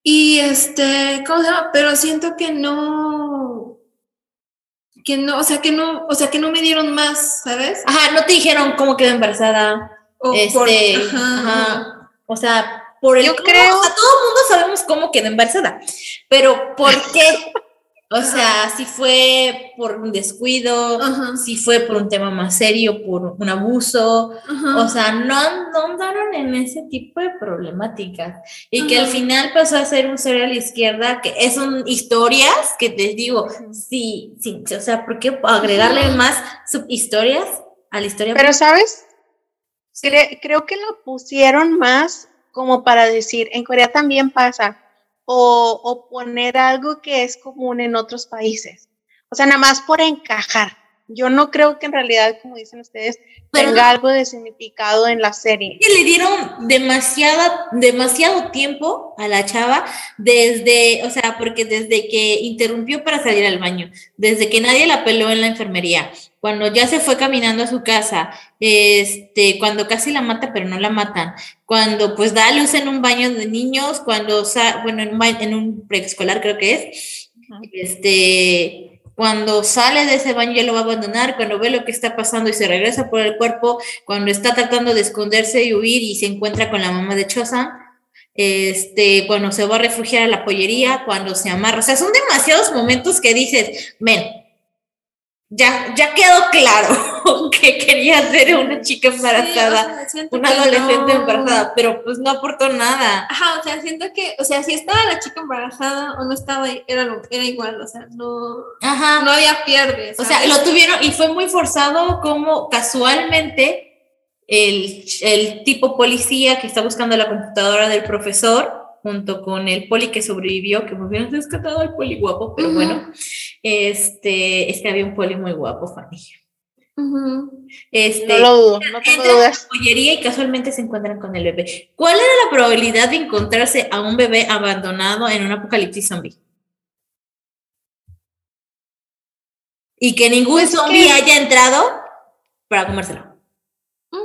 Y este, ¿cómo se llama? Pero siento que no, que no, o sea, que no, o sea, que no me dieron más, ¿sabes? Ajá, no te dijeron cómo quedó embarazada. O este, por- ajá. ajá. O sea, por el Yo cómo- creo- o sea, todo el mundo sabemos cómo quedó embarazada, pero ¿por qué? O sea, si fue por un descuido, Ajá. si fue por un tema más serio, por un abuso, Ajá. o sea, no, no andaron en ese tipo de problemáticas. Y que al final pasó a ser un ser a la izquierda, que es un historias que te digo, sí, sí, o sea, ¿por qué agregarle más subhistorias a la historia? Pero, ¿sabes? Cre- creo que lo pusieron más como para decir, en Corea también pasa, o, o poner algo que es común en otros países. O sea, nada más por encajar. Yo no creo que en realidad, como dicen ustedes, Pero- tenga algo de significado en la serie. que le dieron demasiada, demasiado tiempo a la chava desde, o sea, porque desde que interrumpió para salir al baño, desde que nadie la peló en la enfermería, cuando ya se fue caminando a su casa, este, cuando casi la mata pero no la matan, cuando pues da a luz en un baño de niños, cuando, bueno, en un, en un preescolar creo que es, este, cuando sale de ese baño ya lo va a abandonar, cuando ve lo que está pasando y se regresa por el cuerpo, cuando está tratando de esconderse y huir y se encuentra con la mamá de Chosan, este, cuando se va a refugiar a la pollería, cuando se amarra, o sea, son demasiados momentos que dices, men, ya, ya quedó claro que quería ser una chica embarazada, Sí, o sea, siento una adolescente no. embarazada, pero pues no aportó nada. Ajá, o sea, siento que, o sea, si estaba la chica embarazada o no estaba, era, lo- era igual, o sea, no, Ajá. no había pierde. O sea, lo tuvieron y fue muy forzado como casualmente el, el tipo policía que está buscando la computadora del profesor junto con el poli que sobrevivió, que me hubieran rescatado al poli guapo, pero bueno, este, es que había un poli muy guapo, Fanny. Ujú. Este, No lo dudo, no tengo la dudas. y casualmente se encuentran con el bebé. ¿Cuál era la probabilidad de encontrarse a un bebé abandonado en un apocalipsis zombie? Y que ningún Pues es zombie que- haya entrado para comérselo.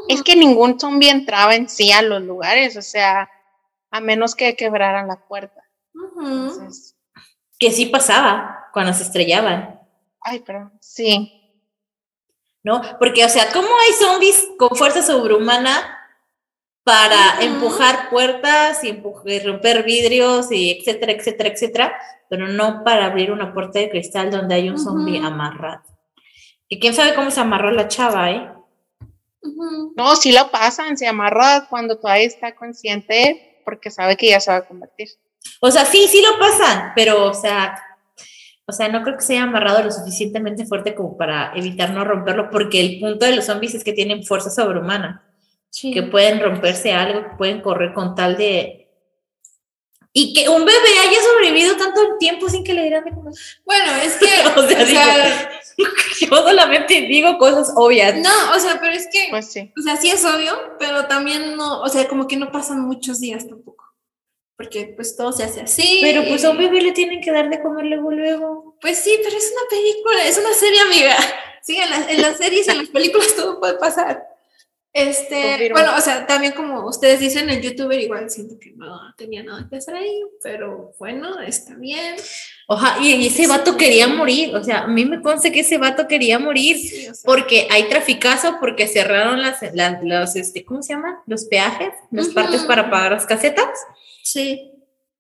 Es que ningún zombie entraba en sí a los lugares, o sea, a menos que quebraran la puerta. Entonces, Que sí pasaba cuando se estrellaban, ay, pero sí. ¿no? Porque, o sea, ¿cómo hay zombies con fuerza sobrehumana para empujar puertas y empujar, romper vidrios y etcétera, etcétera, etcétera? Pero no para abrir una puerta de cristal donde hay un Ujú. zombie amarrado. Y quién sabe cómo se amarró la chava, ¿eh? No, sí lo pasan, se amarra cuando todavía está consciente porque sabe que ya se va a convertir. O sea, sí, sí lo pasan, pero, o sea, o sea, no creo que se haya amarrado lo suficientemente fuerte como para evitar no romperlo, porque el punto de los zombies es que tienen fuerza sobrehumana, Sí. que pueden romperse algo, que pueden correr con tal de... Y que un bebé haya sobrevivido tanto tiempo sin que le dieran de comer. Bueno, es que, O sea, o sea, Yo solamente digo cosas obvias. no, o sea, pero es que, Pues sí. o sea, sí es obvio, pero también no, o sea, como que no pasan muchos días tampoco. Porque pues todo se hace así. Pero pues a un bebé le tienen que dar de comer luego, luego. Pues sí, pero es una película, es una serie, amiga. Sí, en, las- en las series, en las películas todo puede pasar. Este, Confirmo. bueno, o sea, también como ustedes dicen, el youtuber igual siento que no tenía nada que hacer ahí, pero bueno, está bien. Oja, y, y ese vato quería morir. O sea, a mí me consta que ese vato quería morir. Sí, o sea, Porque hay traficazo, porque cerraron las, las- los, este, ¿cómo se llama? Los peajes, las Ujú. partes para pagar las casetas. sí.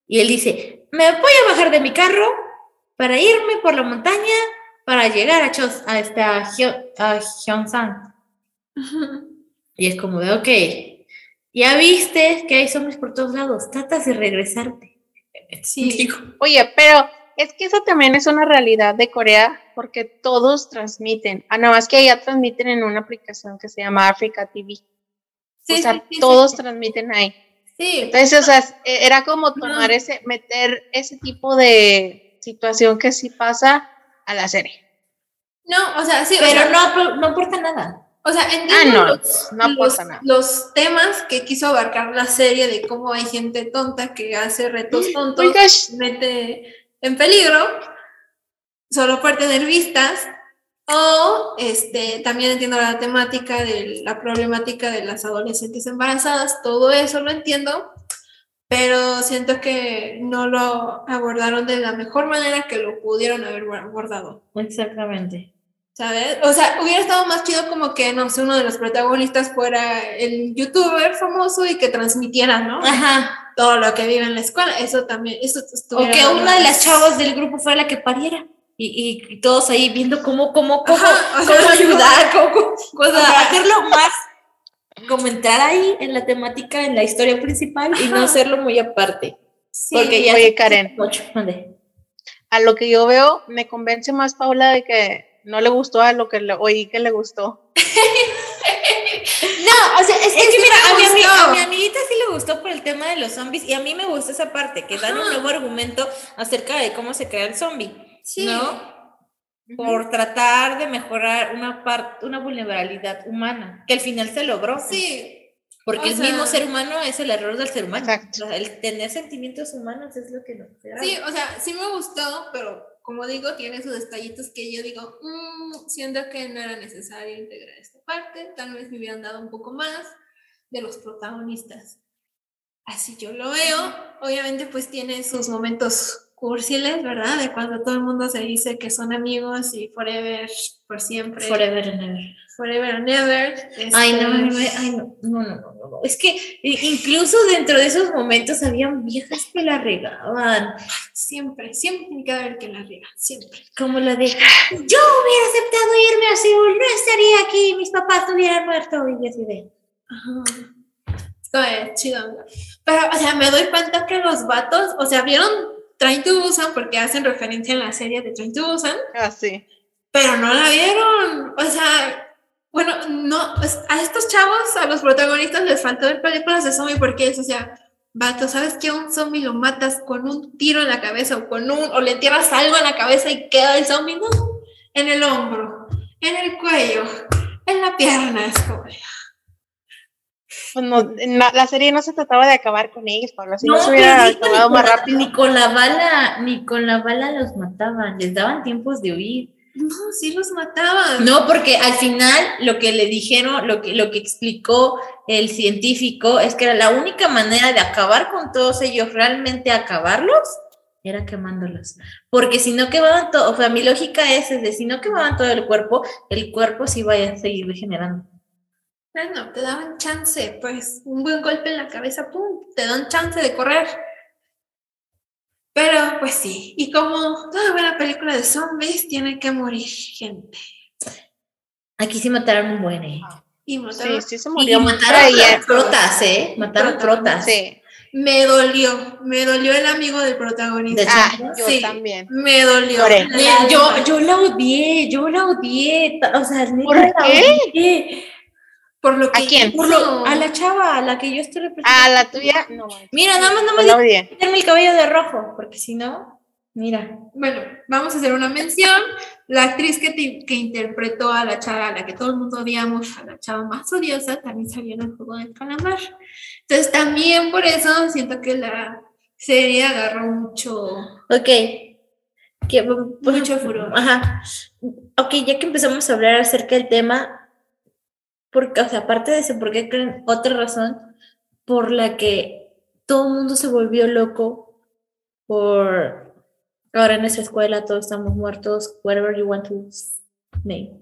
Y él dice, me voy a bajar de mi carro para irme por la montaña para llegar a, Chos, a, esta, Hyo- a Gyeongsang. Y es como de, ok, ya viste que hay zombies por todos lados, tratas de regresarte. Sí. Digo, Oye, pero es que eso también es una realidad de Corea porque todos transmiten. Ah, nada más que allá transmiten en una aplicación que se llama Africa TV. Sí, o sea, sí, sí, todos sí. transmiten ahí. Sí, Entonces, o sea, es- e- era como tomar No. ese, meter ese tipo de situación que sí pasa a la serie. no, o sea, sí, o pero sea, no, no aporta nada. O sea, Ah, entiendo no, los, no los- pasa nada. los temas que quiso abarcar la serie de cómo hay gente tonta que hace retos tontos, sh- mete en peligro solo por tener vistas. O este, también entiendo la temática de la problemática de las adolescentes embarazadas, todo eso lo entiendo, pero siento que no lo abordaron de la mejor manera que lo pudieron haber abordado. Exactamente. ¿Sabes? O sea, hubiera estado más chido como que, no sé, uno de los protagonistas fuera el youtuber famoso y que transmitiera, ¿no? Ajá. Todo lo que vive en la escuela. Eso también, eso O que una de las chavas del grupo fuera la que pariera. Y, y todos ahí viendo cómo, cómo, cómo, cómo ayudar, cómo, o sea, hacerlo más, como entrar ahí en la temática, en la historia principal y no hacerlo muy aparte. Sí. Porque ya Oye, Karen, a lo que yo veo, me convence más Paula de que no le gustó a lo que le, oí que le gustó. no, o sea, es, que mira, a mi, a mi, amiguita sí le gustó por el tema de los zombies y a mí me gusta esa parte, que dan un nuevo argumento acerca de cómo se crea el zombie, sí. ¿no? Por tratar de mejorar una parte, una vulnerabilidad humana, que al final se logró. Sí. Porque el mismo ser humano es el error del ser humano. Exacto. el tener sentimientos humanos es lo que no. Sí, o sea, sí me gustó, pero como digo, tiene sus detallitos que yo digo, mmm, siento que no era necesario integrar esta parte, tal vez me hubieran dado un poco más de los protagonistas. Así yo lo veo. Obviamente pues tiene sus momentos cursiles, ¿verdad? De cuando todo el mundo se dice que son amigos y forever, por siempre. Forever and ever. Forever and ever. Ay, no, este, ay, no, no, no, no, Es que incluso dentro de esos momentos habían viejas que la regaban. Siempre, siempre tiene que haber que la rega, siempre. Como la de, yo hubiera aceptado irme a Seúl, no estaría aquí, mis papás no hubieran muerto. Y así de, ajá. Chido. Pero, o sea, me doy cuenta que los vatos, o sea, vieron Train to Busan porque hacen referencia en la serie de Train to Busan. Ah, sí. Pero no la vieron. O sea, bueno, no, a estos chavos, a los protagonistas les faltó ver películas de zombie porque es, o sea, vato, ¿sabes qué? Un zombie lo matas con un tiro en la cabeza o con un, o le entierras algo en la cabeza y queda el zombie, no, en el hombro, en el cuello, en la pierna, es como... Pues la, serie no se trataba de acabar con ellos, Pablo, si no, se hubiera acabado más rápido. Ni con la bala, ni con la bala los mataban, les daban tiempos de huir. No, sí los mataban. No, porque al final lo que le dijeron, lo que, lo que explicó el científico es que era la única manera de acabar con todos ellos, realmente acabarlos, era quemándolos. Porque si no quemaban todo, o sea, mi lógica es, es de si no quemaban todo el cuerpo, el cuerpo sí vaya a seguir regenerando. Bueno, te daban chance, pues un buen golpe en la cabeza, pum, te dan chance de correr. Pero pues sí, y como toda buena película de zombies, tiene que morir gente. Aquí sí mataron un buen, ¿eh? Y mataron, sí, sí se murió. Y mataron protas, ¿eh? Mataron protas. Sí. Me dolió, me dolió el amigo del protagonista. ah, yo sí, también. Me dolió. Yo, yo la odié, yo la odié. O sea, ¿Por qué? Por lo que, ¿A quién? Por lo, a la chava, a la que yo estoy representando. A la tuya, no. Mira, nada más no me quitarme el cabello de rojo, porque si no, mira. Bueno, vamos a hacer una mención. La actriz que, que interpretó a la chava, a la que todo el mundo odiamos, a la chava más odiosa, también salió en el juego del calamar. Entonces, también por eso siento que la serie agarró mucho. Ok. Que, mucho furor. Ajá. Ok, ya que empezamos a hablar acerca del tema, porque, o sea, aparte de eso, ¿por qué creen otra razón por la que todo el mundo se volvió loco por ahora en esa escuela todos estamos muertos, whatever you want to name?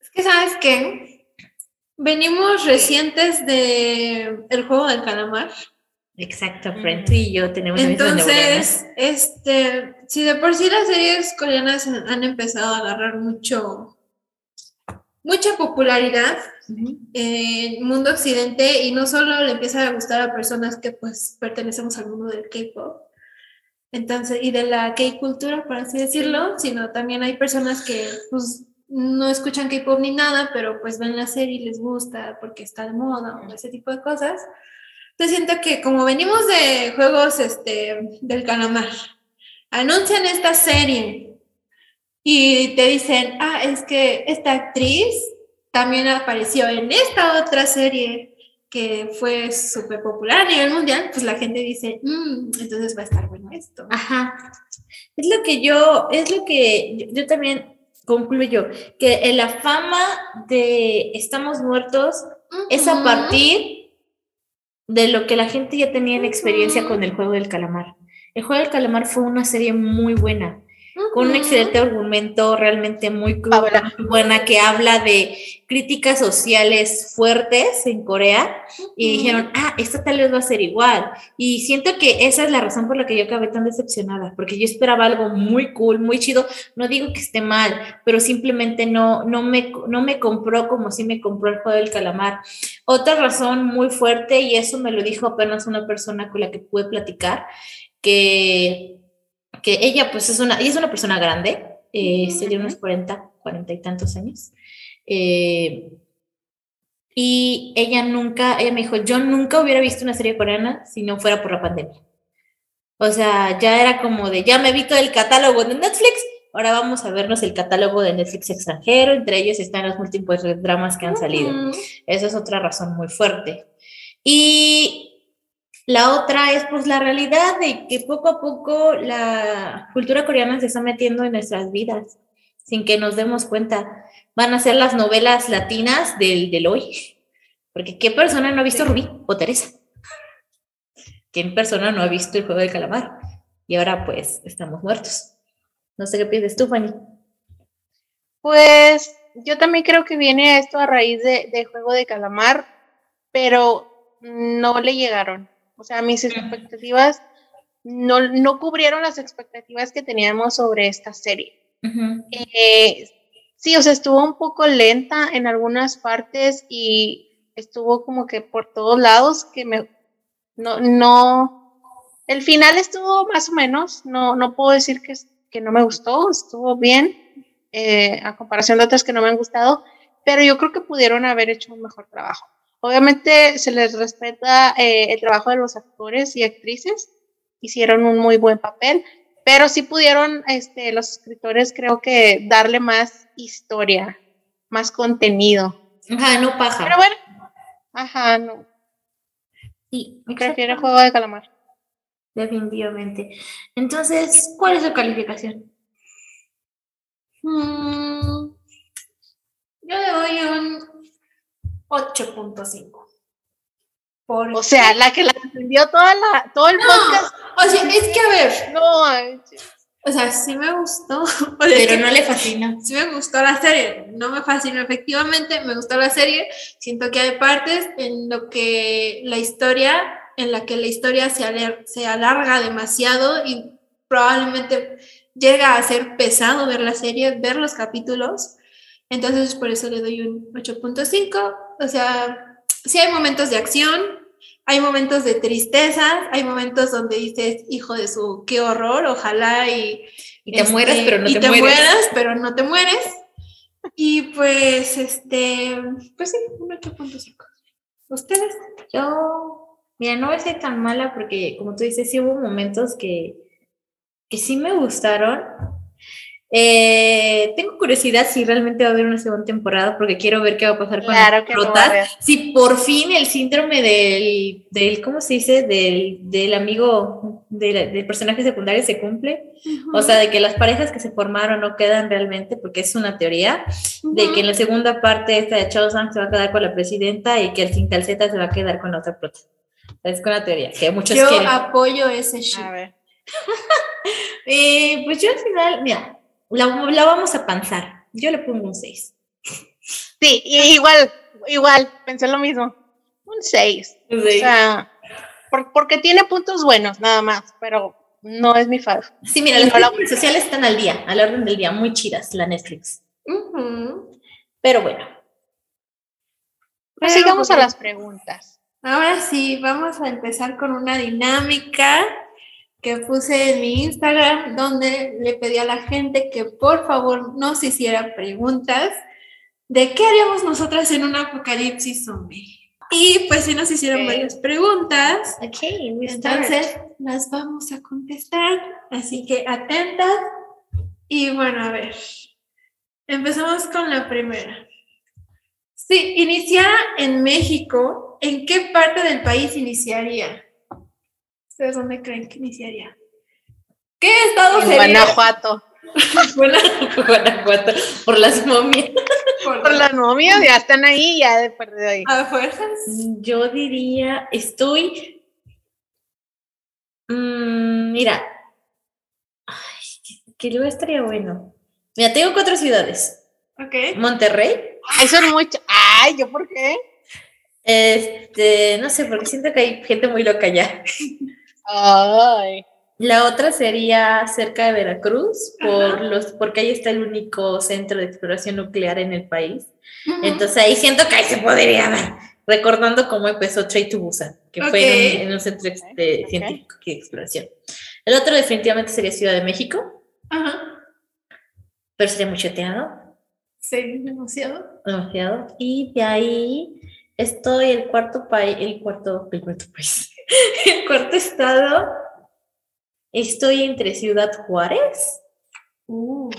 Es que, ¿sabes qué? Venimos recientes de el juego del calamar. Exacto, Friend, y yo tenemos Entonces, este, si de por sí las series coreanas han empezado a agarrar mucho mucha popularidad en el mundo occidente y no solo le empieza a gustar a personas que pues pertenecemos al mundo del K-pop, entonces, y de la K-cultura, por así decirlo, sino también hay personas que pues no escuchan K-pop ni nada, pero pues ven la serie y les gusta porque está de moda o ese tipo de cosas. Entonces siento que como venimos de juegos este, del calamar, anuncian esta serie y te dicen, ah, es que esta actriz también apareció en esta otra serie que fue súper popular a nivel mundial, pues la gente dice, mm, entonces va a estar bueno esto. Ajá. Es lo que yo, es lo que yo, también concluyo, que la fama de Estamos Muertos es a partir de lo que la gente ya tenía en experiencia con el juego del calamar. El juego del calamar fue una serie muy buena con un excelente argumento realmente muy cruda, muy buena, que habla de críticas sociales fuertes en Corea, y dijeron, ah, esta tal vez va a ser igual. Y siento que esa es la razón por la que yo acabé tan decepcionada, porque yo esperaba algo muy cool, muy chido. No digo que esté mal, pero simplemente no, no, me, no me compró como si me compró el juego del calamar. Otra razón muy fuerte, y eso me lo dijo apenas una persona con la que pude platicar, que que ella pues es una, ella es una persona grande, eh, sería unos 40, 40 y tantos años. Eh, y ella nunca, ella me dijo, yo nunca hubiera visto una serie coreana si no fuera por la pandemia. O sea, ya era como de, ya me vi todo el catálogo de Netflix, ahora vamos a vernos el catálogo de Netflix extranjero, entre ellos están los múltiples dramas que han salido. Esa es otra razón muy fuerte. Y la otra es pues la realidad de que poco a poco la cultura coreana se está metiendo en nuestras vidas sin que nos demos cuenta. Van a ser las novelas latinas del, del hoy. Porque ¿qué persona no ha visto Rubí o Teresa? ¿Qué persona no ha visto el juego del calamar? Y ahora pues estamos muertos. No sé qué piensas tú, Fanny. Pues yo también creo que viene esto a raíz de, de juego de calamar, pero no le llegaron. O sea, mis expectativas no, no cubrieron las expectativas que teníamos sobre esta serie. Eh, sí, o sea, estuvo un poco lenta en algunas partes y estuvo como que por todos lados que me no no el final estuvo más o menos no no puedo decir que, que no me gustó estuvo bien eh, a comparación de otras que no me han gustado pero yo creo que pudieron haber hecho un mejor trabajo Obviamente se les respeta eh, el trabajo de los actores y actrices, hicieron un muy buen papel, pero sí pudieron este, los escritores creo que darle más historia, más contenido. Ajá, no paja. Pero bueno, ajá, no. Sí, prefiero juego de calamar. Definitivamente. Entonces, ¿cuál es su calificación? Mm, yo le doy un 8.5. O sea, la que la entendió toda la, todo el podcast. O sea, es que a ver. No, o sea, sí me gustó. pero no le fascina. Sí me gustó la serie. No me fascinó, efectivamente, me gustó la serie. Siento que hay partes en lo que la historia, en la que la historia se, se alarga demasiado y probablemente llega a ser pesado ver la serie, ver los capítulos. Entonces, por eso le doy un 8.5. O sea, sí hay momentos de acción, hay momentos de tristeza, hay momentos donde dices, hijo de su, qué horror, ojalá y... Y te mueras, pero no y te, mueras, pero no te mueres. Y pues, este, pues sí, un 8.5. ¿Ustedes? Yo, mira, no voy a ser tan mala porque, como tú dices, sí hubo momentos que, que sí me gustaron, eh, tengo curiosidad si realmente va a haber una segunda temporada porque quiero ver qué va a pasar con claro las Si por fin el síndrome del, del ¿cómo se dice? Del, del amigo, del, personaje secundario se cumple. O sea, de que las parejas que se formaron no quedan realmente, porque es una teoría, de que en la segunda parte esta de Chosen se va a quedar con la presidenta y que el sin calceta se va a quedar con la otra prota. Es una teoría que muchos Yo apoyo ese shit. A ver. eh, pues yo al final, mira, la, vamos a panzar. Yo le pongo un 6. Sí, igual, igual, pensé lo mismo. Un 6. O sea, porque tiene puntos buenos, nada más, pero no es mi fav. Sí, mira, las redes sociales están al día, al orden del día, muy chidas, la Netflix. Pero bueno. Sigamos a las preguntas. Ahora sí, vamos a empezar con una dinámica que puse en mi Instagram donde le pedí a la gente que por favor nos hiciera preguntas de qué haríamos nosotras en un apocalipsis zombie. Y pues si nos hicieron varias preguntas, okay, entonces las vamos a contestar, así que atentas. Y bueno, a ver, empezamos con la primera. Si iniciara en México, ¿en qué parte del país iniciaría? ¿Ustedes dónde creen que iniciaría? ¿Qué estado en Guanajuato. Guanajuato, por las momias. Por la novia, ya están ahí, ya de perdido ahí. A fuerzas. Yo diría, estoy. Mm, mira. Ay, que, luego estaría bueno. Mira, tengo cuatro ciudades. Ok. Monterrey. Ay, son muchos. Ay, ¿yo por qué? Este, no sé, porque siento que hay gente muy loca allá. Ay. La otra sería cerca de Veracruz, por los, porque ahí está el único centro de exploración nuclear en el país. Entonces ahí siento que ahí se podría dar, recordando cómo empezó Trade to Busan, que fue en, un- en un centro de Ok. científico y de exploración. El otro definitivamente sería Ciudad de México, Ajá. pero sería muy choteado, Sí, demasiado. demasiado. Y de ahí estoy el cuarto país, el cuarto, el cuarto país, el cuarto estado. Estoy entre Ciudad Juárez Uh,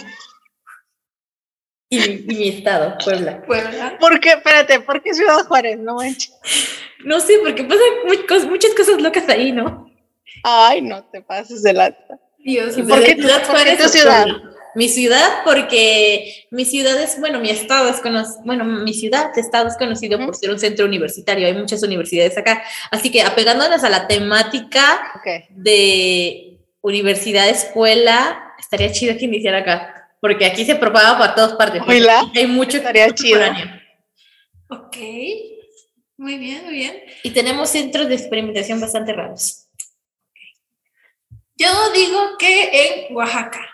y, y mi estado, Puebla. Puebla. ¿Por qué? Espérate, ¿por qué Ciudad Juárez? No manches. No sé, porque pasan muchas cosas locas ahí, ¿no? Ay, no te pases de lata. Dios ¿Y mío. por qué Ciudad por qué Juárez tu o ciudad? Puebla? Mi ciudad, porque mi ciudad es, bueno, mi estado es conocido, bueno, mi ciudad, estado es conocido por ser un centro universitario, hay muchas universidades acá, así que apegándonos a la temática Ok. de universidad, escuela, estaría chido que iniciara acá, porque aquí se propaga por todas partes, aquí hay mucho estaría chido. Ok. Muy bien, muy bien. Y tenemos centros de experimentación bastante raros. Yo digo que en Oaxaca.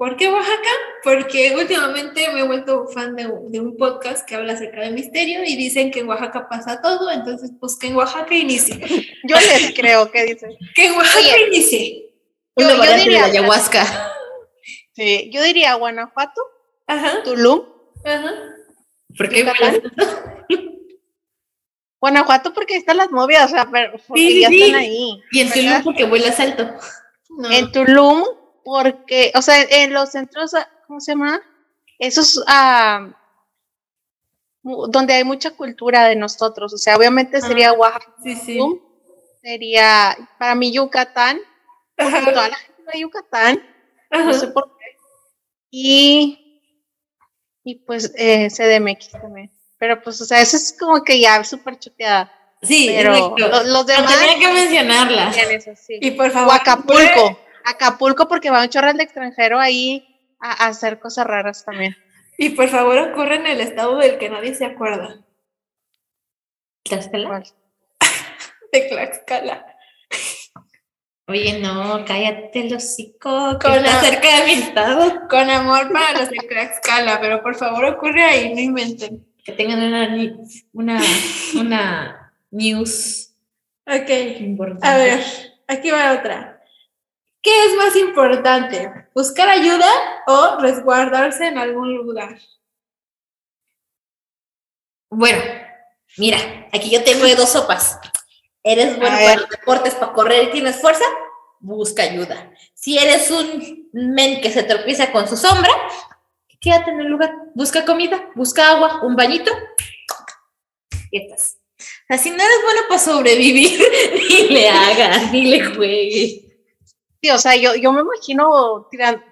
¿Por qué Oaxaca? Porque últimamente me he vuelto fan de, un- de un podcast que habla acerca de misterio y dicen que en Oaxaca pasa todo, entonces pues que en Oaxaca inicie. Yo les creo que dicen. Que en Oaxaca Oye. inicie. Yo- Una yo variante de diría- la ayahuasca. Sí, yo diría Guanajuato, Ajá, Tulum. ajá. ¿Por qué? Guanajuato porque están las novias, o sea, pero porque sí, ya sí. están ahí. Y en ¿verdad? Tulum porque vuelas alto. No. En Tulum, porque, o sea, en los centros, ah, ¿cómo se llama? Esos, mu- donde hay mucha cultura de nosotros, o sea, obviamente sería Oaxaca, Sí, sí. Sería para mí Yucatán, porque toda la gente a Yucatán, no sé por qué, y, y pues eh, CDMX también, pero pues, o sea, eso es como que ya súper choteada, Sí, pero los Pero demás tenía que mencionarla. tienen eso, sí. Y por favor. Acapulco. Acapulco porque va un chorral de extranjero ahí a, a hacer cosas raras también. Y por favor ocurre en el estado del que nadie se acuerda. ¿Tlaxcala? De Tlaxcala. Oye, no, cállate el hocico, que Con está cerca de mi estado. Con amor para los de Tlaxcala, pero por favor ocurre ahí, no inventen. Que tengan una, una, una news Ok. importante. A ver, aquí va otra. ¿Qué es más importante? ¿Buscar ayuda o resguardarse en algún lugar? Bueno, mira, aquí yo tengo dos sopas. Eres bueno para los deportes, para correr y tienes fuerza, busca ayuda. Si eres un men que se tropieza con su sombra, quédate en el lugar, busca comida, busca agua, un bañito, y estás. O sea, si no eres bueno para sobrevivir, ni le hagas, ni le juegues. Sí, o sea, yo, yo me imagino tirando,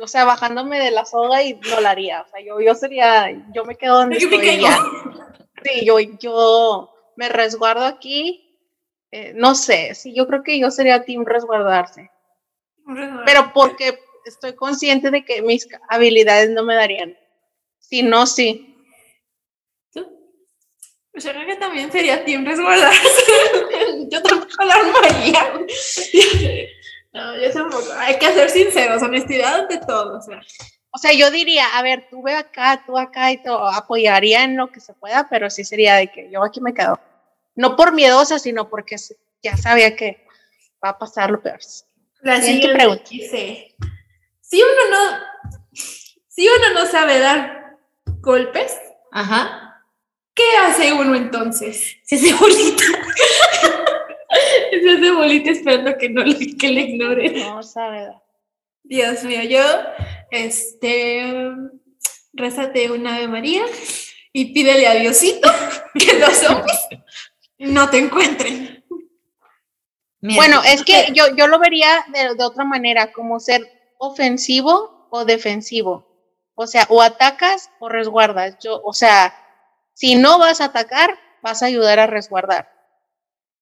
o sea, bajándome de la soga y no la haría. O sea, yo, yo sería, yo me quedo donde Yo estoy ya. Sí, yo, yo me resguardo aquí. eh, no sé, sí, yo creo que yo sería team resguardarse. Pero porque estoy consciente de que mis habilidades no me darían. Si no, sí. Pues yo creo que también sería team resguardarse. yo tampoco la armaría. No, yo tampoco. Hay que ser sinceros, honestidad ante todo. O sea. O sea, yo diría, a ver, tú ve acá, tú acá y todo, apoyaría en lo que se pueda, pero sí sería de que yo aquí me quedo. No por miedosa, sino porque ya sabía que va a pasar lo peor. La siguiente pregunta. dice, si uno no, si uno no sabe dar golpes, Ajá. ¿qué hace uno entonces? Se hace bolita. Se hace bolita esperando que no le, que le ignore. No sabe. Dios mío, yo, este, rézate una Ave María y pídele a Diosito que los zombies no te encuentren. Bueno, es que yo, yo lo vería de, de otra manera, como ser ofensivo o defensivo. O sea, o atacas o resguardas. Yo, o sea, si no vas a atacar, vas a ayudar a resguardar.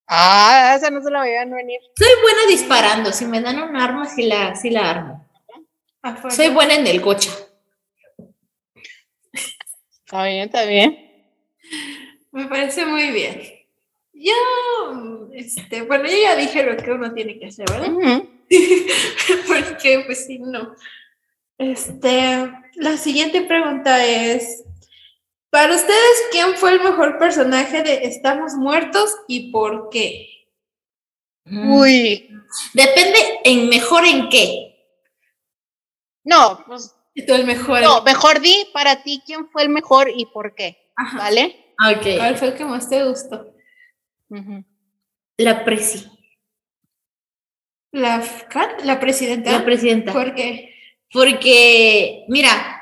Ah, esa no se la veían venir. Soy buena disparando. Si me dan un arma, sí la, sí la armo. Afuera. Soy buena en el gocha. Está bien, está bien. Me parece muy bien. Yo, este, bueno, yo ya dije lo que uno tiene que hacer, ¿verdad? Porque, pues sí, no. Este, la siguiente pregunta es, para ustedes, ¿quién fue el mejor personaje de Estamos Muertos y por qué? Mm. Uy, Depende en mejor en qué. no, pues Y tú el mejor. no, mejor di para ti quién fue el mejor y por qué, Ajá. ¿vale? Ok. ¿Cuál fue el que más te gustó? La presi. La, la presidenta. La presidenta. ¿Por qué? Porque, mira,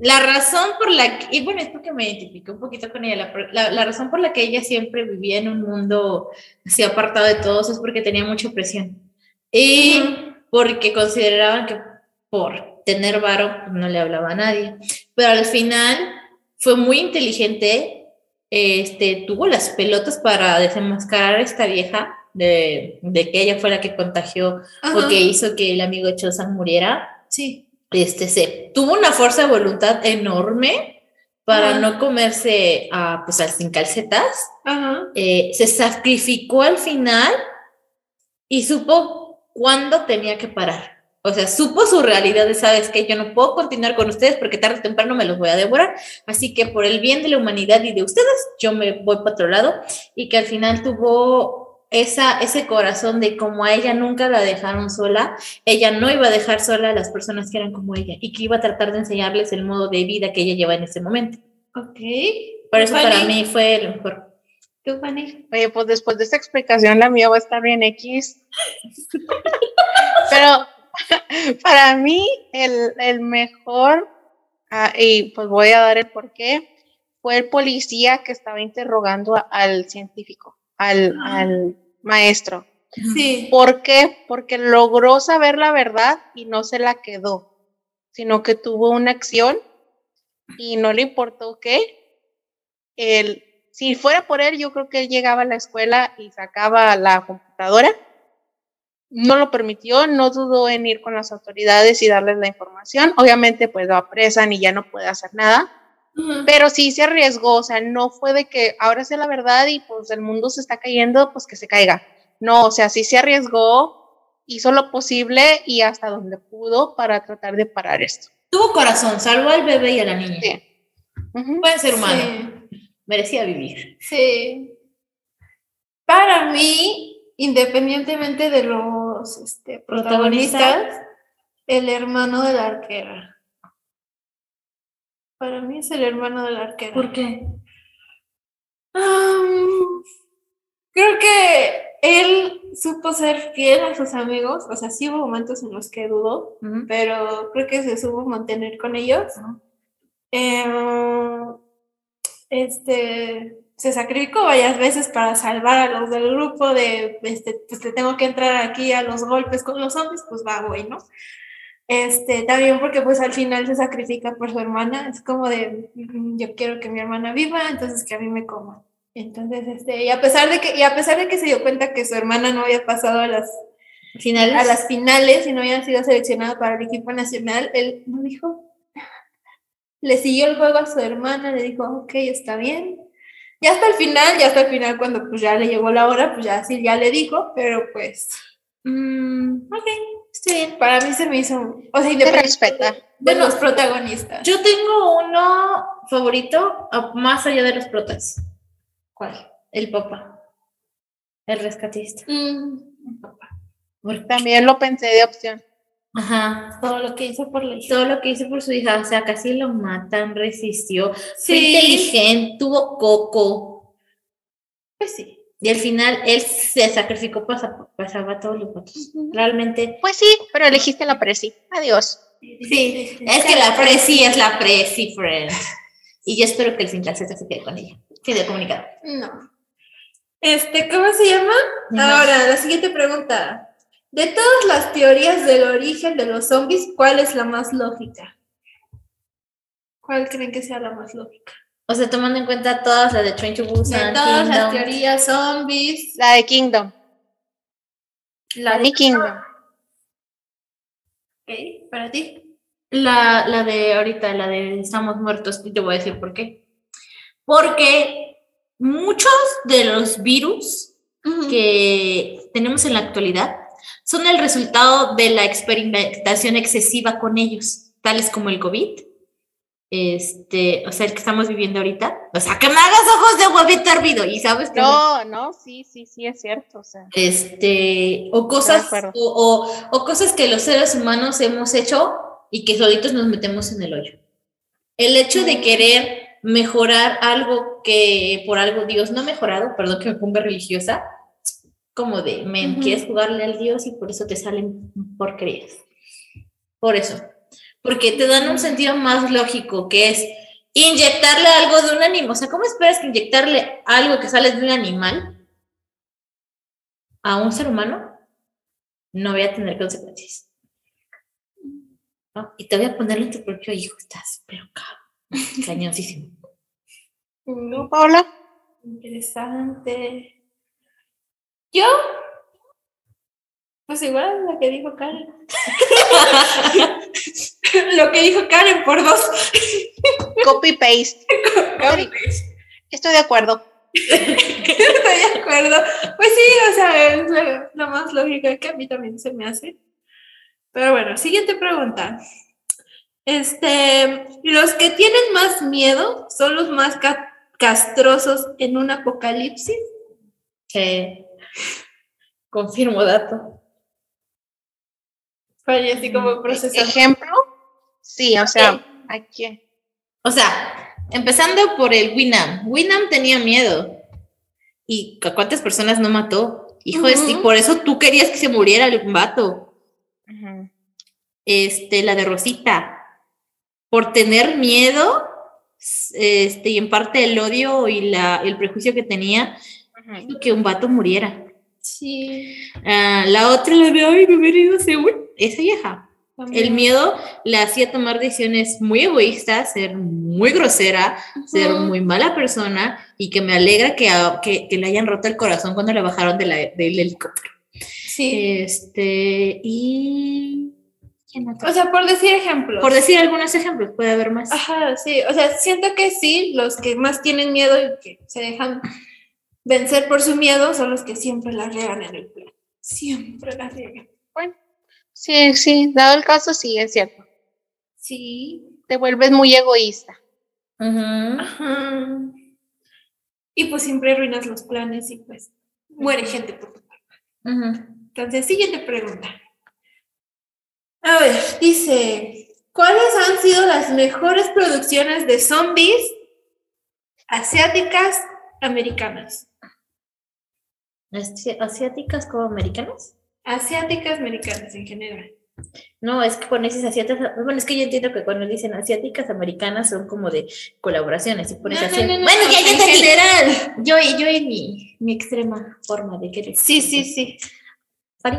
la razón por la que, y bueno, es porque me identifiqué un poquito con ella, la, la- la razón por la que ella siempre vivía en un mundo así apartado de todos es porque tenía mucha presión. Y porque consideraban que por tener varo pues, no le hablaba a nadie. Pero al final fue muy inteligente, este, tuvo las pelotas para desenmascarar a esta vieja de, de que ella fue la que contagió Ajá. o que hizo que el amigo Chosan muriera Sí. Este, se tuvo una fuerza de voluntad enorme para Ajá. no comerse a, pues, al sin calcetas. Ajá. Eh, se sacrificó al final y supo cuándo tenía que parar. O sea, supo su realidad de, sabes que yo no puedo continuar con ustedes porque tarde o temprano me los voy a devorar. Así que por el bien de la humanidad y de ustedes, yo me voy para otro lado. Y que al final tuvo esa, ese corazón de como a ella nunca la dejaron sola, ella no iba a dejar sola a las personas que eran como ella y que iba a tratar de enseñarles el modo de vida que ella lleva en ese momento. Ok. Por eso para mí fue lo mejor. ¿Tú, Fanny? Oye, pues después de esta explicación la mía va a estar bien X. Pero para mí el, el mejor, ah, y pues voy a dar el porqué, fue el policía que estaba interrogando a- al científico, al, al maestro. Sí. ¿Por qué? Porque logró saber la verdad y no se la quedó, sino que tuvo una acción y no le importó qué. Él, si fuera por él, yo creo que él llegaba a la escuela y sacaba la computadora. No lo permitió, no dudó en ir con las autoridades y darles la información. Obviamente, pues lo apresan y ya no puede hacer nada, Pero sí se arriesgó, o sea, no fue de que ahora sé la verdad y pues el mundo se está cayendo, pues que se caiga. No, o sea, sí se arriesgó, hizo lo posible y hasta donde pudo para tratar de parar esto. Tuvo corazón, salvó al bebé y a la niña. Sí. Buen ser humano, Sí. merecía vivir. Sí. Para mí, independientemente de los este, Protagonistas. protagonistas, el hermano de la arquera. Para mí es el hermano de la arquera. ¿Por qué? Creo que él supo ser fiel a sus amigos. O sea, sí hubo momentos en los que dudó, pero creo que se supo mantener con ellos. Em, este se sacrificó varias veces para salvar a los del grupo de este, pues le tengo que entrar aquí a los golpes con los zombies, pues va, güey, ¿no? Este, también porque pues al final se sacrifica por su hermana, es como de "Mm, yo quiero que mi hermana viva, entonces que a mí me coman. Entonces, este, y a pesar de que, y a pesar de que se dio cuenta que su hermana no había pasado a las Finales. a las finales y no había sido seleccionado para el equipo nacional, él no dijo. Le siguió el juego a su hermana, le dijo, ok, está bien. Ya hasta el final, ya hasta el final, cuando pues ya le llegó la hora, pues ya sí, ya le dijo, pero pues, Mm, ok, está bien. para mí se me hizo, o sea, Se independientemente respeta. de Bueno, los protagonistas. Yo tengo uno favorito más allá de los protas. ¿Cuál? El papá. El rescatista. Mm, Porque- También lo pensé de opción. Ajá. todo lo que hizo por la hija. Todo lo que hizo por su hija, o sea, casi lo matan, resistió, fue Sí. inteligente, tuvo coco. Pues sí. Y al final él se sacrificó para, sa- para salvar a todos los votos. Realmente. Pues sí, pero elegiste la presi. Adiós. Sí, es que la Presi es la Presi, friend. Y yo espero que el sin calceta se quede con ella. Fin de comunicado. No. Este, ¿cómo se llama? Ahora, la siguiente pregunta. De todas las teorías del origen de los zombies, ¿cuál es la más lógica? ¿Cuál creen que sea la más lógica? O sea, tomando en cuenta todas las de Train to De Busan, todas las teorías zombies, La de Kingdom. la de Kingdom. Ok, para ti. La, la de ahorita, la de estamos muertos, y te voy a decir por qué. Porque muchos de los virus que tenemos en la actualidad son el resultado de la experimentación excesiva con ellos, tales como el COVID, este, o sea, el que estamos viviendo ahorita. O sea, que me hagas ojos de huevito hervido y sabes que No, no, sí, sí, sí, es cierto. O sea, este, o cosas, o, o- o cosas que los seres humanos hemos hecho y que solitos nos metemos en el hoyo. El hecho de querer mejorar algo que por algo Dios no ha mejorado, perdón que me ponga religiosa, como de, me quieres jugarle al Dios y por eso te salen porquerías. Por eso. Porque te dan un sentido más lógico, que es inyectarle algo de un animal. O sea, ¿cómo esperas que inyectarle algo que sale de un animal a un ser humano no voy a tener consecuencias. ¿No? Y te voy a ponerlo en tu propio hijo, estás, pero cabrón, cañosísimo. Mm, Paula. Interesante. Yo, pues igual lo que dijo Karen. lo que dijo Karen por dos. Copy paste. Estoy de acuerdo. Estoy de acuerdo. Pues sí, o sea, es la, la más lógica que a mí también se me hace. Pero bueno, siguiente pregunta. Este, los que tienen más miedo son los más ca- castrosos en un apocalipsis. Que confirmo dato. Fue así como procesando. Ejemplo. Sí, o sea, aquí. O sea, empezando por el Winam. Winam tenía miedo. ¿Y a cuántas personas no mató? Hijo, es- y Ujú. por eso tú querías que se muriera el vato. Este, la de Rosita, por tener miedo, este, y en parte el odio y la, el prejuicio que tenía, que un vato muriera. Sí. Ah, la otra, la de, ay, me hubiera ido a Seúl", esa vieja. también. El miedo le hacía tomar decisiones muy egoístas, ser muy grosera, ser Ujú. muy mala persona, y que me alegra que, a- que, que le hayan roto el corazón cuando le bajaron de la, del helicóptero. Sí. Este, y... O sea, por decir ejemplos. Por decir algunos ejemplos, puede haber más. Ajá, sí. O sea, siento que sí, los que más tienen miedo y que se dejan vencer por su miedo son los que siempre la riegan en el plan. Siempre la riegan. Sí, sí, dado el caso, sí, es cierto. Sí. Te vuelves muy egoísta. Ajá. Y pues siempre arruinas los planes y pues muere gente por tu culpa. Ujú. Entonces, siguiente pregunta. A ver, dice, ¿cuáles han sido las mejores producciones de zombies asiáticas americanas? Asi- ¿Asiáticas como americanas? Asiáticas americanas en general. No, es que cuando dices asiáticas, bueno, es que yo entiendo que cuando dicen asiáticas americanas son como de colaboraciones y pones No, así. no, no, no, bueno, ya, en ya entendí. general. Yo, yo en mi, mi extrema forma de querer. Sí, sí, sí. Sari.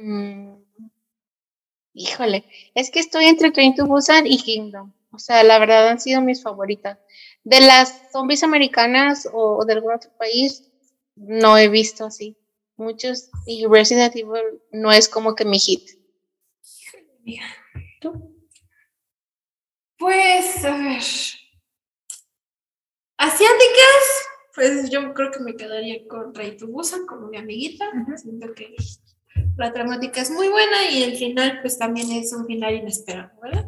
Mm, Híjole, es que estoy entre Train to Busan y Kingdom. O sea, la verdad han sido mis favoritas. De las zombies americanas o, o de algún otro país, no he visto así muchos. Y Resident Evil no es como que mi hit. ¿Tú? Pues, a ver. Asiáticas, pues yo creo que me quedaría con Rey Tubusa como mi amiguita. Siento que la dramática es muy buena y el final, pues también es un final inesperado, ¿verdad?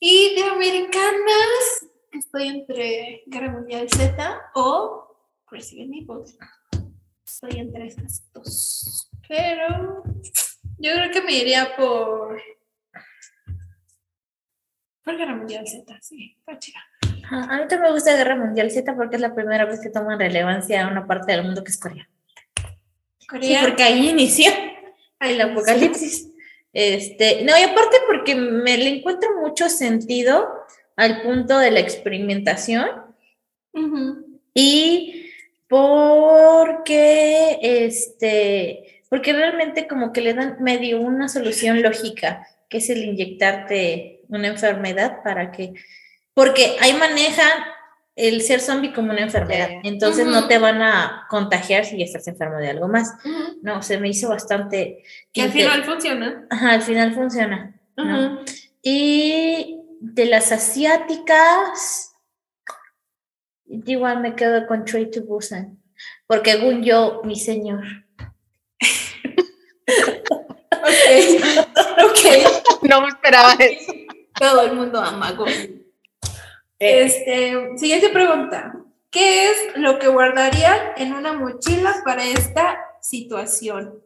Y de americanas, estoy entre Guerra Mundial Z o Resident Evil. Estoy entre estas dos. Pero yo creo que me iría por. Por Guerra Mundial Z, sí, está chida. Ajá, A mí también me gusta Guerra Mundial Z porque es la primera vez que toman relevancia una parte del mundo que es Corea. Sí, Corea. porque ahí inició Ahí el apocalipsis. Este, no, y aparte porque me le encuentro mucho sentido al punto de la experimentación Ujú. y porque este, porque realmente como que le dan medio una solución lógica, que es el inyectarte una enfermedad para que, porque ahí manejan el ser zombie como una enfermedad, entonces no te van a contagiar si estás enfermo de algo más. No, se me hizo bastante... Que al final funciona. Ajá, al final funciona. Y de las asiáticas, igual me quedo con Trade to Busan, porque según yo, mi señor. Ok. ok. No me esperaba eso. Todo el mundo ama a Goku. Este, siguiente pregunta. ¿Qué es lo que guardarían en una mochila para esta situación?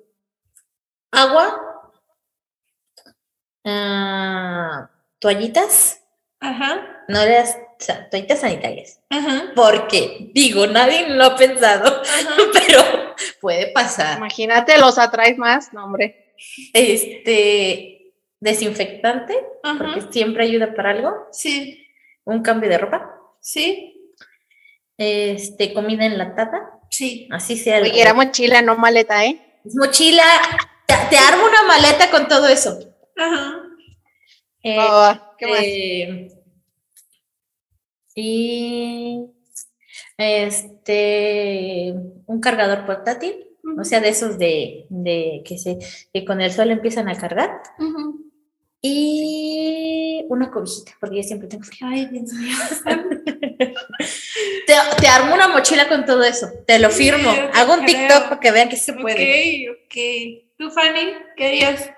Agua, ah, toallitas, Ajá, no las toallitas sanitarias, ajá, porque digo, nadie lo ha pensado, ajá. pero puede pasar. Imagínate, los atraes más, no, hombre. Este desinfectante, porque Ajá. siempre ayuda para algo, Sí, un cambio de ropa. sí, este, comida enlatada, sí. así sea. Oye, era mochila, no maleta, ¿eh? Mochila, te, te armo una maleta con todo eso. Ajá. Eh, Ah, ¿Qué más? eh, y este, un cargador portátil, o sea, de esos de, de que, se, que con el sol empiezan a cargar. Ujú. Y una cobijita, porque yo siempre tengo frío. Ay, Dios mío. Te, te armo una mochila con todo eso, te lo firmo. Sí, Hago un creo. TikTok para que vean que se puede. Ok, ok. ¿Tú, Fanny, qué harías?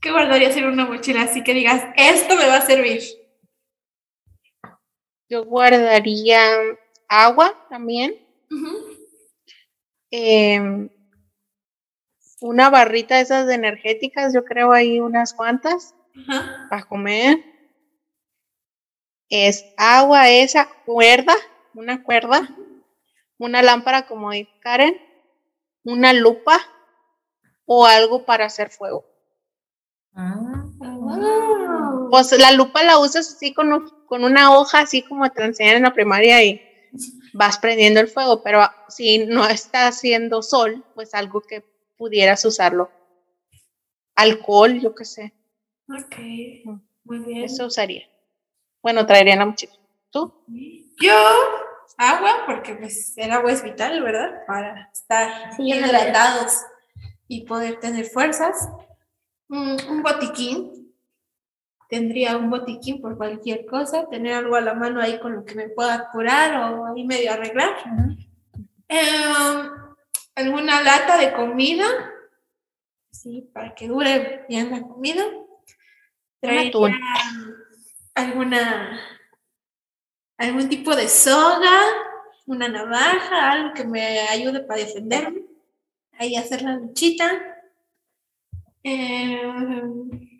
¿Qué guardarías en una mochila así que digas, esto me va a servir? Yo guardaría agua también. em, una barrita de esas de energéticas, yo creo ahí unas cuantas para comer. Es agua esa, cuerda, una cuerda, una lámpara como dice Karen, una lupa o algo para hacer fuego. Ah. Wow. Pues la lupa la usas así con, un- con una hoja, así como te enseñan en la primaria y vas prendiendo el fuego, pero si no está haciendo sol, pues algo que pudieras usarlo. Alcohol, yo qué sé, Ok, muy bien. eso usaría. Bueno, traería la mochila. ¿Tú? Yo, agua, porque pues el agua es vital, ¿verdad? Para estar Sí, hidratados y poder tener fuerzas. Mm, un botiquín. Tendría un botiquín por cualquier cosa, tener algo a la mano ahí con lo que me pueda curar o ahí medio arreglar. Em, alguna lata de comida, sí, para que dure bien la comida. Traería alguna, algún tipo de soga, una navaja, algo que me ayude para defenderme. Ahí hacer la luchita. Em,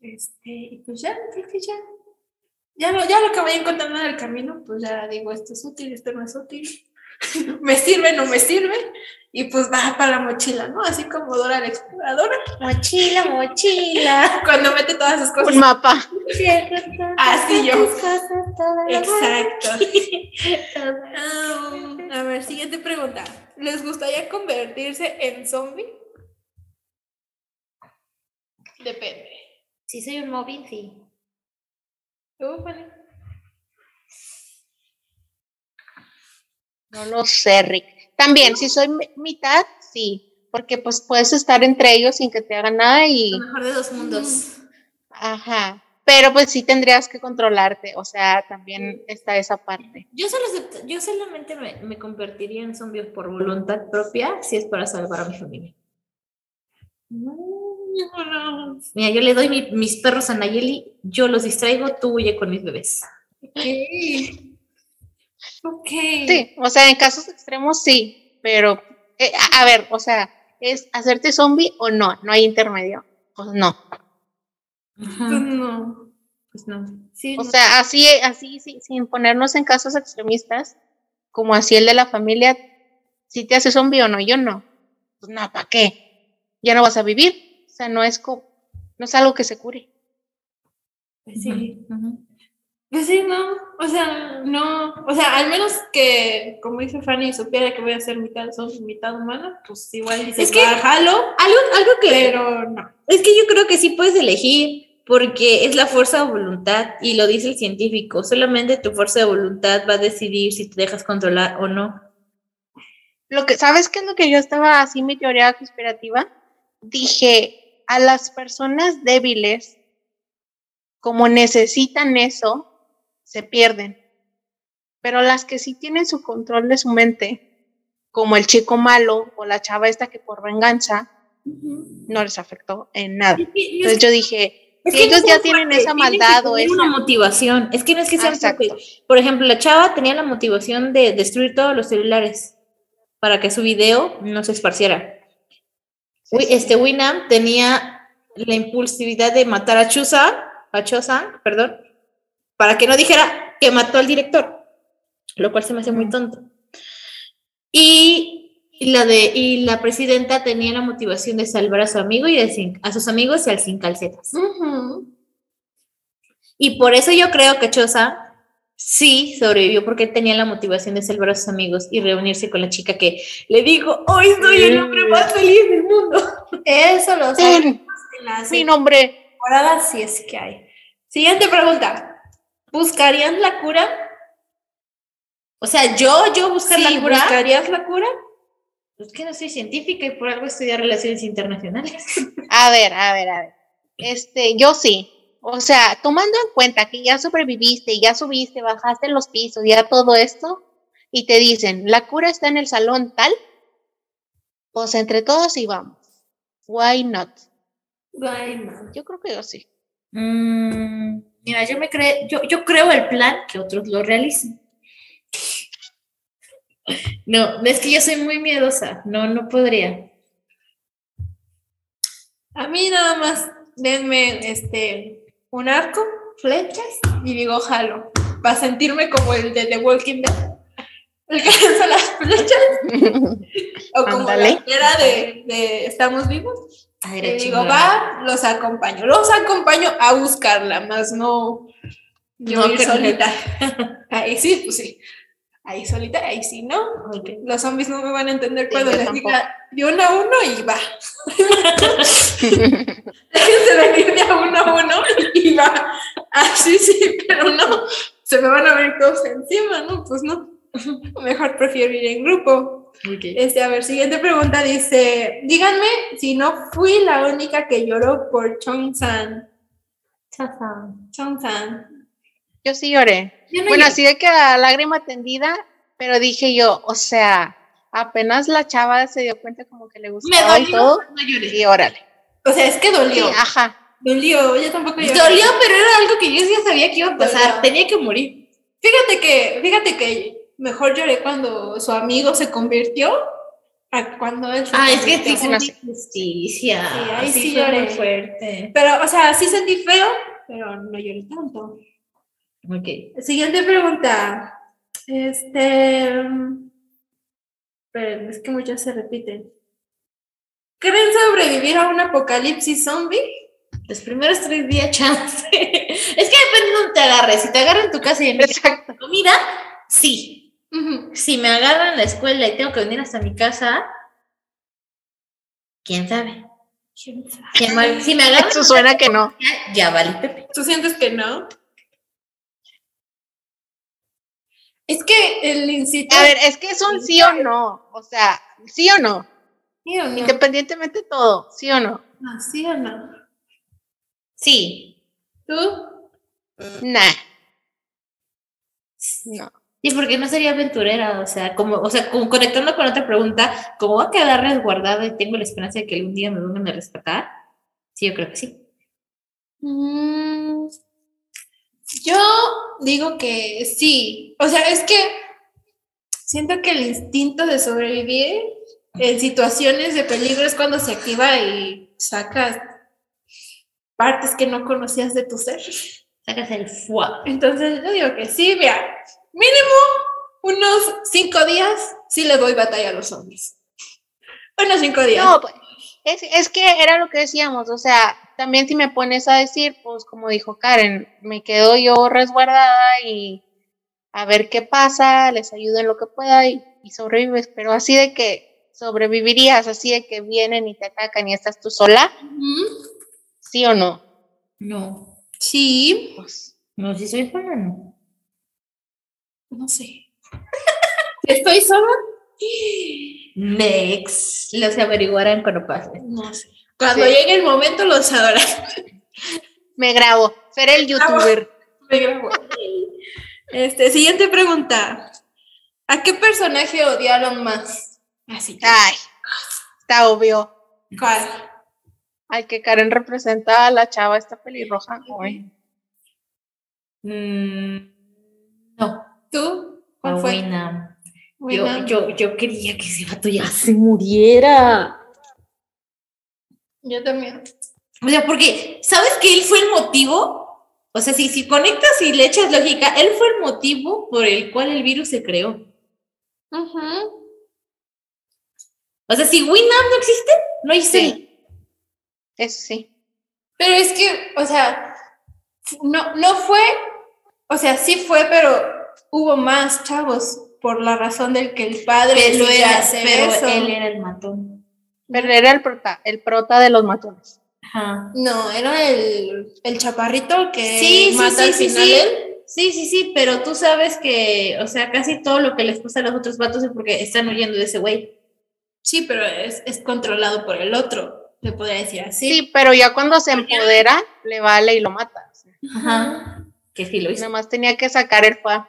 este, y pues ya, creo que ya. Ya lo, ya lo que voy encontrando en el camino, pues ya digo, esto es útil, esto no es útil. me sirve, no me sirve. Y pues va para la mochila, ¿no? Así como Dora la exploradora, Mochila, mochila. cuando mete todas sus cosas. Un mapa. Así yo. Exacto. Exacto. Um, a ver, siguiente pregunta. ¿Les gustaría convertirse en zombie? Depende. Si soy un móvil, sí. No lo sé, Rick. También, si soy mi- mitad, sí, porque pues puedes estar entre ellos sin que te hagan nada y, Lo mejor de dos mundos. ajá, pero pues sí tendrías que controlarte, o sea, también está esa parte. Yo, solo, yo solamente me, me convertiría en zombie por voluntad propia si es para salvar a mi familia. No, Mira, yo le doy mi- mis perros a Nayeli, yo los distraigo, tú huye con mis bebés. Ok. Ok. Sí, o sea, en casos extremos sí, pero, eh, a, a ver, o sea, ¿es hacerte zombie o no? No hay intermedio. Pues no. Pues no. Pues no. Sí, O no. sea, así, así, sí, sin ponernos en casos extremistas, como así el de la familia, si te hace zombie o no, yo no. Pues no, ¿para qué? Ya no vas a vivir. O sea, no es co- no es algo que se cure. Pues sí. Ujú. Pues sí, no. O sea, no. O sea, al menos que, como dice Fanny, supiera que voy a ser mitad zombie, mitad humana, pues igual dices, Es que- "Va, jalo, Algo, algo que... pero no. Es que yo creo que sí puedes elegir, porque es la fuerza de voluntad y lo dice el científico, solamente tu fuerza de voluntad va a decidir si te dejas controlar o no. Lo que, ¿sabes qué es lo que yo estaba así mi teoría conspirativa? Dije, a las personas débiles, como necesitan eso, se pierden. Pero las que sí tienen su control de su mente, como el chico malo o la chava esta que por venganza, no les afectó en nada. Entonces yo dije, Es si que no ellos ya tienen esa maldad o esa... una motivación. Es que no es que sean. Por ejemplo, la chava tenía la motivación de destruir todos los celulares para que su video no se esparciera. Este Winam tenía la impulsividad de matar a Chusa, a Chosa, perdón, para que no dijera que mató al director, lo cual se me hace muy tonto. Y la de y la presidenta tenía la motivación de salvar a su amigo y de sin- a sus amigos y al sin calcetas. Y por eso yo creo que Chosa sí sobrevivió porque tenía la motivación de salvar a sus amigos y reunirse con la chica que le dijo, hoy soy el hombre más feliz del mundo. Eso lo Ten, sabemos en la mi nombre. temporada, si es que hay. Siguiente pregunta. ¿Buscarías la cura? O sea, yo, yo buscar Sí, la cura, ¿Buscarías la cura? pues que no soy científica y por algo estudiar relaciones internacionales. A ver, a ver, a ver. Este, yo sí. O sea, tomando en cuenta que ya sobreviviste, ya subiste, bajaste los pisos, ya todo esto, y te dicen, la cura está en el salón tal, pues entre todos y vamos. Why not? Yo creo que yo sí. Mm, mira, yo me creo, yo, yo creo el plan que otros lo realicen. No, es que yo soy muy miedosa, no, no podría. A mí nada más denme este un arco, flechas y digo jalo. Para sentirme como el de The Walking Dead. El que lanza las flechas. o como la era de, de Estamos vivos. Ay, Y digo, va, los acompaño. Los acompaño a buscarla, más no yo No, ir solita. Ahí sí, pues sí. Ahí solita, ahí sí, ¿no? Los zombies no me van a entender cuando les tampoco. diga de uno a uno y va. Déjense venir de uno a uno y va. Así sí, pero no. Se me van a ver todos encima, ¿no? Pues no. Mejor prefiero ir en grupo. Este, a ver, siguiente pregunta dice, díganme si no fui la única que lloró por Chong-san. Chong-san. Yo sí lloré. Yo no Bueno, lloré. así de que a lágrima tendida, pero dije yo, o sea, apenas la chava se dio cuenta como que le Me gustaba y dolió, todo, no lloré. y órale. O sea, es que Sí, dolió. ajá. Dolió, yo tampoco lloré. Dolió, pero era algo que yo ya sabía que iba a pasar. Dolió. Tenía que morir. Fíjate que, fíjate que mejor lloré cuando su amigo se convirtió a cuando él se Ah, es que sí sé. injusticia. Sí, ahí sí fue lloré. fuerte. Pero, o sea, sí sentí feo, pero no lloré tanto. Ok. Siguiente pregunta. Este. Pero es que muchas se repiten. ¿Creen sobrevivir a un apocalipsis zombie? Los primeros tres días, chance. es que depende de dónde te agarres. Si te agarran en tu casa y en mi Exacto. comida, sí. Si me agarran en la escuela y tengo que venir hasta mi casa, quién sabe. ¿Quién sabe? Si me, agarran, Eso suena que no. ya vale, Pepe. ¿Tú sientes que no? Es que el incito. A ver, es que es un sí o no. O sea, sí o no. ¿Sí o no? Independientemente de todo, sí o no. Ah, ¿Sí o no? Sí. ¿Tú? Nah. No. Sí, porque no sería aventurera, o sea, como, o sea, como conectando con otra pregunta, ¿cómo va a quedar resguardada y tengo la esperanza de que algún día me vengan a rescatar? Sí, yo creo que sí. Mm, yo digo que sí. O sea, es que siento que el instinto de sobrevivir en situaciones de peligro es cuando se activa y sacas partes que no conocías de tu ser. Sacas el fuá. Entonces yo digo que sí, mira, mínimo unos cinco días sí le doy batalla a los zombies. Unos cinco días. No, pues, es, es que era lo que decíamos, o sea, también si me pones a decir, pues como dijo Karen, me quedo yo resguardada y a ver qué pasa, les ayudo en lo que pueda y, y sobrevives, pero así de que sobrevivirías, así de que vienen y te atacan y estás tú sola. ¿sí o no? No. Sí. Pues, No, si soy Juana, no. No sé. ¿Estoy sola? Next. Los averiguarán cuando pase. No sé. Cuando Sí. llegue el momento los sabrán. me grabo. Ser el youtuber. Me grabo. Este, siguiente pregunta. ¿A qué personaje odiaron más? Así. que, Ay, está obvio. ¿Cuál? Al que Karen representa a la chava esta pelirroja. Ay, Mm, no. ¿Tú? ¿Cuál a fue? Winam. Yo, yo, yo quería que ese vato ya se muriera. Yo también. O sea, porque, ¿sabes que él fue el motivo? O sea, si, si conectas y le echas lógica, él fue el motivo por el cual el virus se creó. Ujú. O sea, si Winam no existe, no existe. Sí. Eso sí. Pero es que, o sea, no, no fue, o sea, sí fue, pero hubo más chavos por la razón del que el padre Pero, era, pero eso. él era el matón. Pero era el prota, el prota de los matones. Ajá. No, era el, el chaparrito que Sí, mata sí, al sí, final sí. él. Sí, sí, sí, pero tú sabes que, o sea, casi todo lo que les pasa a los otros vatos es porque están huyendo de ese güey. Sí, pero es, es controlado por el otro, se podría decir así. Sí, pero ya cuando se empodera, le vale y lo mata. O sea, Ajá. Que sí lo hizo. nada más tenía que sacar el fuá.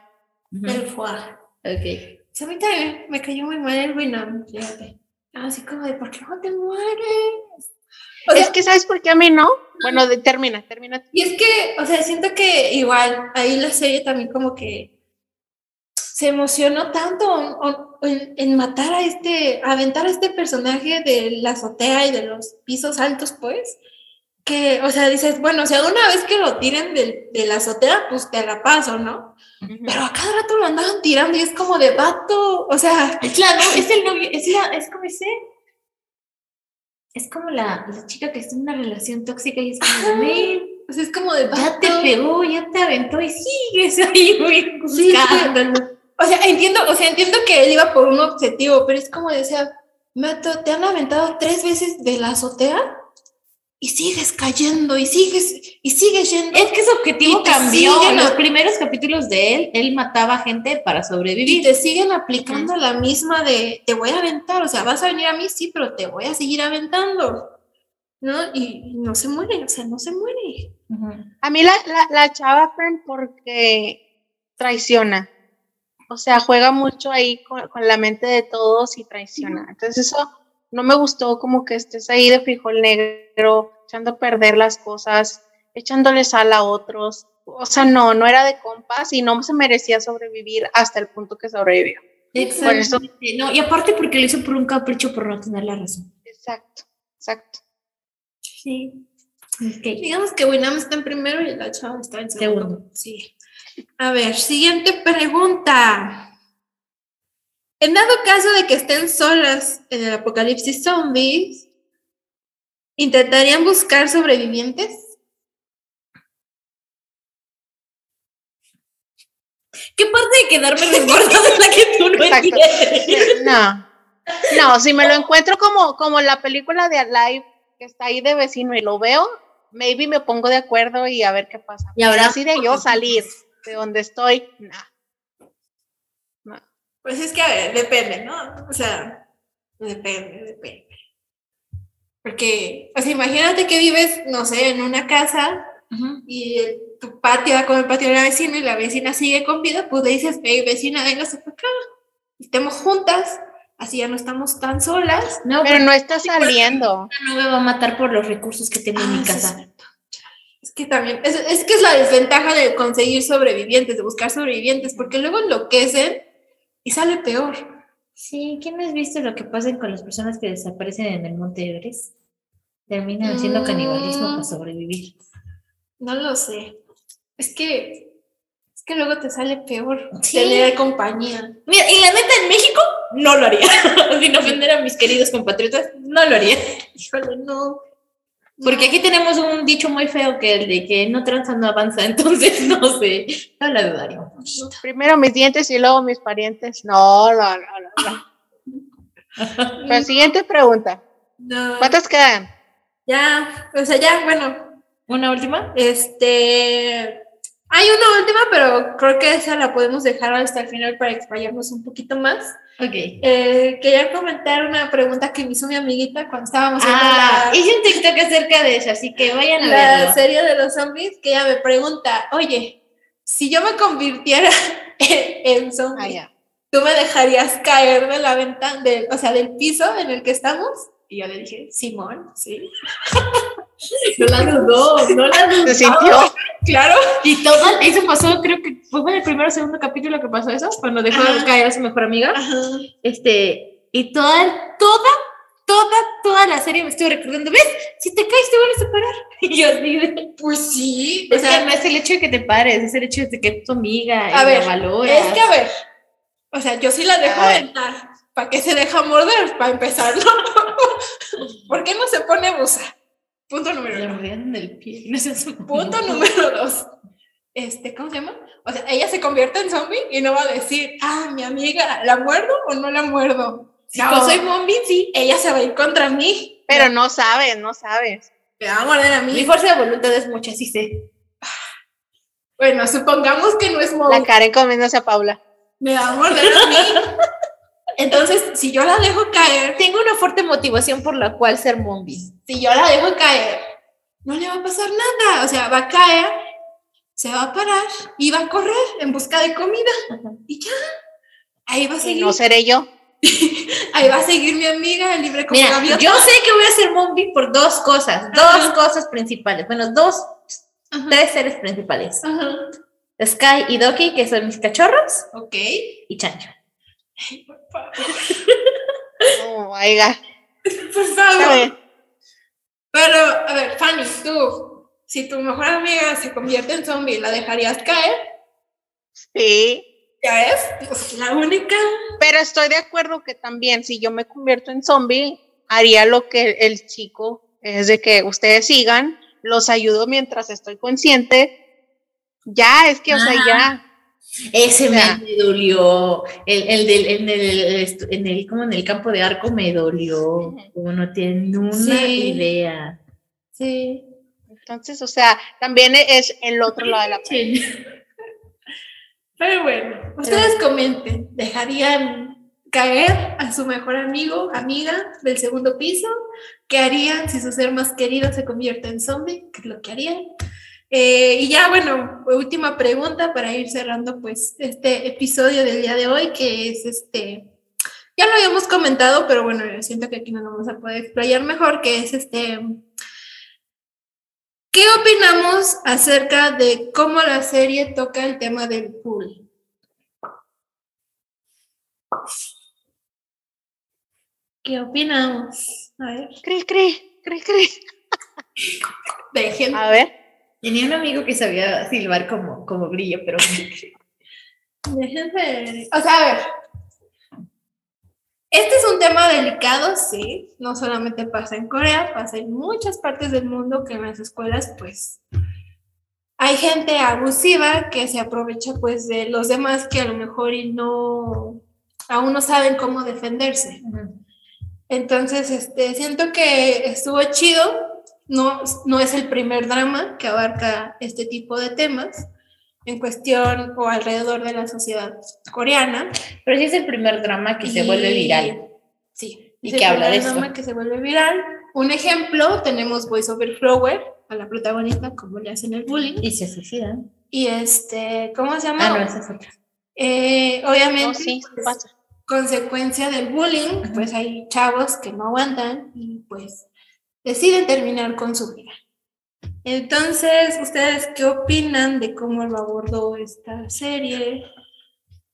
Ujú. Él fue. Ok. Sí, a mí también me cayó muy mal el Winam, fíjate. Así como de, ¿por qué no te mueres? O sea, es que, ¿sabes por qué a mí no? Bueno, de- termina, termina. Y es que, o sea, siento que igual ahí la serie también como que se emocionó tanto en, en- en matar a este, aventar a este personaje de la azotea y de los pisos altos, pues, que, o sea, dices, bueno, o sea, una vez que lo tiren del- de la azotea, pues te la paso, ¿no? Pero a cada rato lo andaban tirando y es como de vato, o sea, Es la, no, es el novio, es la, es como ese. Es como la, la chica que está en una relación tóxica y es como, "Men, o sea, es como de vato. ya te pegó, ya te aventó y sigues ahí, güey, Sí, buscándolo. O sea, entiendo, o sea, entiendo que él iba por un objetivo, pero es como decía, Mato, te han aventado tres veces de la azotea y sigues cayendo y sigues y sigues yendo. Es que su objetivo Y cambió. En los primeros capítulos de él, él mataba gente para Y sobrevivir. te siguen aplicando la misma de te voy a aventar, o sea, vas a venir a mí, sí, pero te voy a seguir aventando. ¿No? Y, y no se muere, o sea, no se muere. A mí la, la, la chava, friend, porque traiciona. O sea, juega mucho ahí con, con la mente de todos y traiciona. Entonces eso no me gustó como que estés ahí de frijol negro, echando a perder las cosas, echándole sal a otros. O sea, no, no era de compas y no se merecía sobrevivir hasta el punto que sobrevivió. Eso- Exactamente. No, y aparte porque lo hizo por un capricho por no tener la razón. Exacto, exacto. Sí. Ok. Digamos que Winam está en primero y la chava está en segundo. Segundo. Sí. A ver, siguiente pregunta. En dado caso de que estén solas en el apocalipsis zombies, ¿intentarían buscar sobrevivientes? ¿Qué parte de quedarme resguardada es la que tú no Exacto. entiendes? No, no, si me lo encuentro como, como la película de Alive, que está ahí de vecino y lo veo, maybe me pongo de acuerdo y a ver qué pasa. Y habrá- así de yo salir de donde estoy, no. Pues es que, a ver, depende, ¿no? O sea, depende, depende. Porque, o sea, imagínate que vives, no sé, en una casa y el- tu patio va con el patio de la vecina y la vecina sigue con vida, pues le dices, hey, vecina, véngase para acá, estemos juntas, así ya no estamos tan solas. No, Pero pero no está saliendo. no me va a matar por los recursos que tengo en Ah, mi casa. Es que también, es, es que es la desventaja de conseguir sobrevivientes, de buscar sobrevivientes, porque luego enloquecen y sale peor. Sí, ¿quién no has visto lo que pasa con las personas que desaparecen en el Monte Everest? Terminan haciendo Mm. canibalismo para sobrevivir. No lo sé. Es que, es que luego te sale peor Sí. tener compañía. Mira, y la neta en México no lo haría. Sin ofender a mis queridos compatriotas, no lo haría. Híjole, no. Porque aquí tenemos un dicho muy feo que el de que no tranza no avanza, entonces no sé, no la dudaría. Primero mis dientes y luego mis parientes. No, no, no, no. no. Pero siguiente pregunta. No. ¿Cuántas quedan? Ya, o sea, ya, bueno. ¿Una última? Este, hay una última, pero creo que esa la podemos dejar hasta el final para explayarnos un poquito más. Ok. Eh, quería comentar una pregunta que me hizo mi amiguita cuando estábamos Ah, la, hice un TikTok acerca de eso, así que vayan a la verlo. serie de los zombies, que ella me pregunta, oye, si yo me convirtiera en, en zombie, Ah, ya. ¿tú me dejarías caer de la ventana, del, o sea, del piso en el que estamos? Y yo le dije, Simón, sí. No la dudó, no la dudó. Se sintió. Claro. Y todo eso pasó, creo que fue en el primer o segundo capítulo que pasó eso, cuando dejó Ajá. caer a su mejor amiga. Ajá. Este, y toda, toda, toda, toda la serie me estuve recordando, ¿ves? Si te caes te van a separar. Y yo de, Pues sí. O sea, no es el hecho de que te pares, es el hecho de que tu amiga A y ver, la es que a ver, o sea, yo sí la dejo aventar. ¿Para qué se deja morder? Para empezar, ¿no? ¿Por qué no se pone busa? Punto número Le uno. mordieron el pie. No seas Punto número dos. Este, ¿cómo se llama? O sea, ella se convierte en zombie y no va a decir, ah, mi amiga, ¿la muerdo o no la muerdo? Si No, yo soy zombie, sí. ella se va a ir contra mí. Pero no sabes, no sabes. Me va a morder a Mi mí. fuerza de voluntad es mucha, sí sé. Bueno, supongamos que no es La Moe. Karen comiéndose a Paula. Me va a morder a mí. Entonces, si yo la dejo caer, Tengo una fuerte motivación por la cual ser zombie. si yo la dejo caer, no le va a pasar nada. O sea, va a caer, se va a parar y va a correr en busca de comida. Y ya. Ahí va a Y seguir. no seré yo. Ahí va a seguir mi amiga libre como Mira, yo sé que voy a ser zombie por dos cosas, dos cosas principales. Bueno, dos, Ajá. tres seres principales. Ajá. Sky y Doki, que son mis cachorros, Ok. y Chancho. Por favor. No, oiga. Por favor. Pero, a ver, Fanny, tú, si tu mejor amiga se convierte en zombie, ¿la dejarías caer? Sí. ¿Ya es? Pues, la única. Pero estoy de acuerdo que también si yo me convierto en zombie, haría lo que el chico es de que ustedes sigan, los ayudo mientras estoy consciente. Ya, es que, o sea, ya. Ese O sea, me dolió. El, el del, en, el, en el, como en el campo de arco me dolió. Como no tienen una Sí. idea. Sí. Entonces, o sea, también es el otro lado de la Pero bueno, ustedes comenten, ¿dejarían caer a su mejor amigo, amiga del segundo piso? ¿Qué harían si su ser más querido se convierte en zombie? ¿Qué es lo que harían? Eh, y ya, bueno, última pregunta para ir cerrando pues este episodio del día de hoy, que es este, ya lo habíamos comentado, pero bueno, yo siento que aquí nos vamos a poder explayar mejor, que es este, ¿qué opinamos acerca de cómo la serie toca el tema del pool? ¿Qué opinamos? A ver, Cri, cri, cri, cri. dejen. A ver. Tenía un amigo que sabía silbar como, como brillo, pero Déjenme. O sea, a ver. Este es un tema delicado, sí. No solamente pasa en Corea, pasa en muchas partes del mundo que en las escuelas, pues, hay gente abusiva que se aprovecha, pues, de los demás que a lo mejor y no, aún no saben cómo defenderse. Entonces, este, siento que estuvo chido. No, no es el primer drama que abarca este tipo de temas en cuestión o alrededor de la sociedad coreana. Pero sí es el primer drama que se Y- vuelve viral. Sí. ¿Y es el que habla de primer esto? drama que se vuelve viral. Un ejemplo, tenemos Voice Over Flower, a la protagonista, como le hacen el bullying. Y se suicidan. Y este, ¿cómo se llama? Ah, no, esa es otra. Eh, obviamente, No, sí, pues, pasa. consecuencia del bullying, pues hay chavos que no aguantan y pues deciden terminar con su vida. Entonces, ¿ustedes qué opinan de cómo lo abordó esta serie?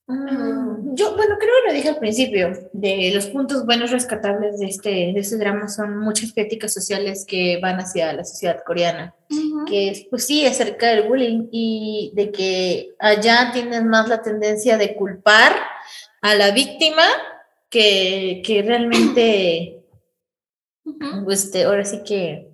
Mm, Yo, bueno, creo que lo dije al principio, de los puntos buenos rescatables de este, de este drama son muchas críticas sociales que van hacia la sociedad coreana, que es, pues sí, acerca del bullying y de que allá tienen más la tendencia de culpar a la víctima que, que realmente, pues, este, ahora sí que,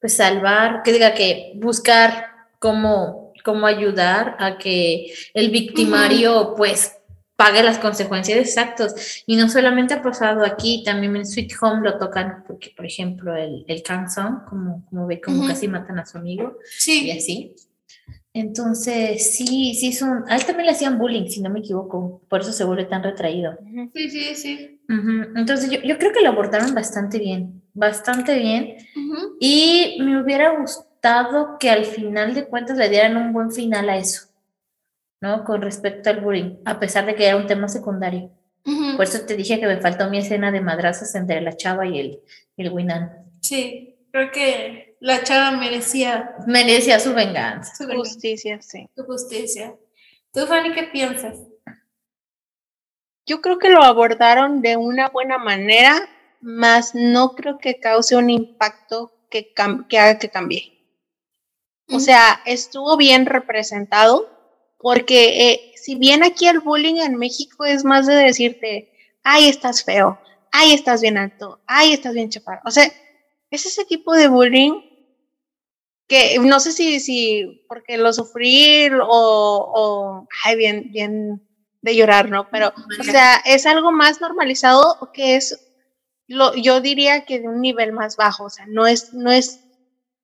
pues salvar, que diga que buscar cómo, cómo ayudar a que el victimario, pues, pague las consecuencias exactas. Y no solamente ha pasado aquí, también en Sweet Home lo tocan, porque por ejemplo el, el Kang Song, como, como ve, como Ujú. casi matan a su amigo y Sí, así. Entonces, sí, sí, son, a él también le hacían bullying, si no me equivoco, por eso se vuelve tan retraído. Ujú. sí, sí, Entonces, yo, yo creo que lo abordaron bastante bien, bastante bien. Y me hubiera gustado que al final de cuentas le dieran un buen final a eso, ¿no? Con respecto al bullying, a pesar de que era un tema secundario. Por eso te dije que me faltó mi escena de madrazos entre la chava y el, y el Winan. Sí, creo que la chava merecía Merecía su venganza. su, venganza, Justicia, sí. su justicia. ¿Tú, Fanny, qué piensas? Yo creo que lo abordaron de una buena manera, más no creo que cause un impacto que, que haga que cambie. O sea, estuvo bien representado, porque eh, si bien aquí el bullying en México es más de decirte, ay, estás feo, ay, estás bien alto, ay, estás bien chaparro. O sea, es ese tipo de bullying que no sé si, si porque lo sufrí o, o ay, bien, bien de llorar, ¿no? Pero, o sea, es algo más normalizado que es, lo, yo diría que de un nivel más bajo, o sea, no es, no es,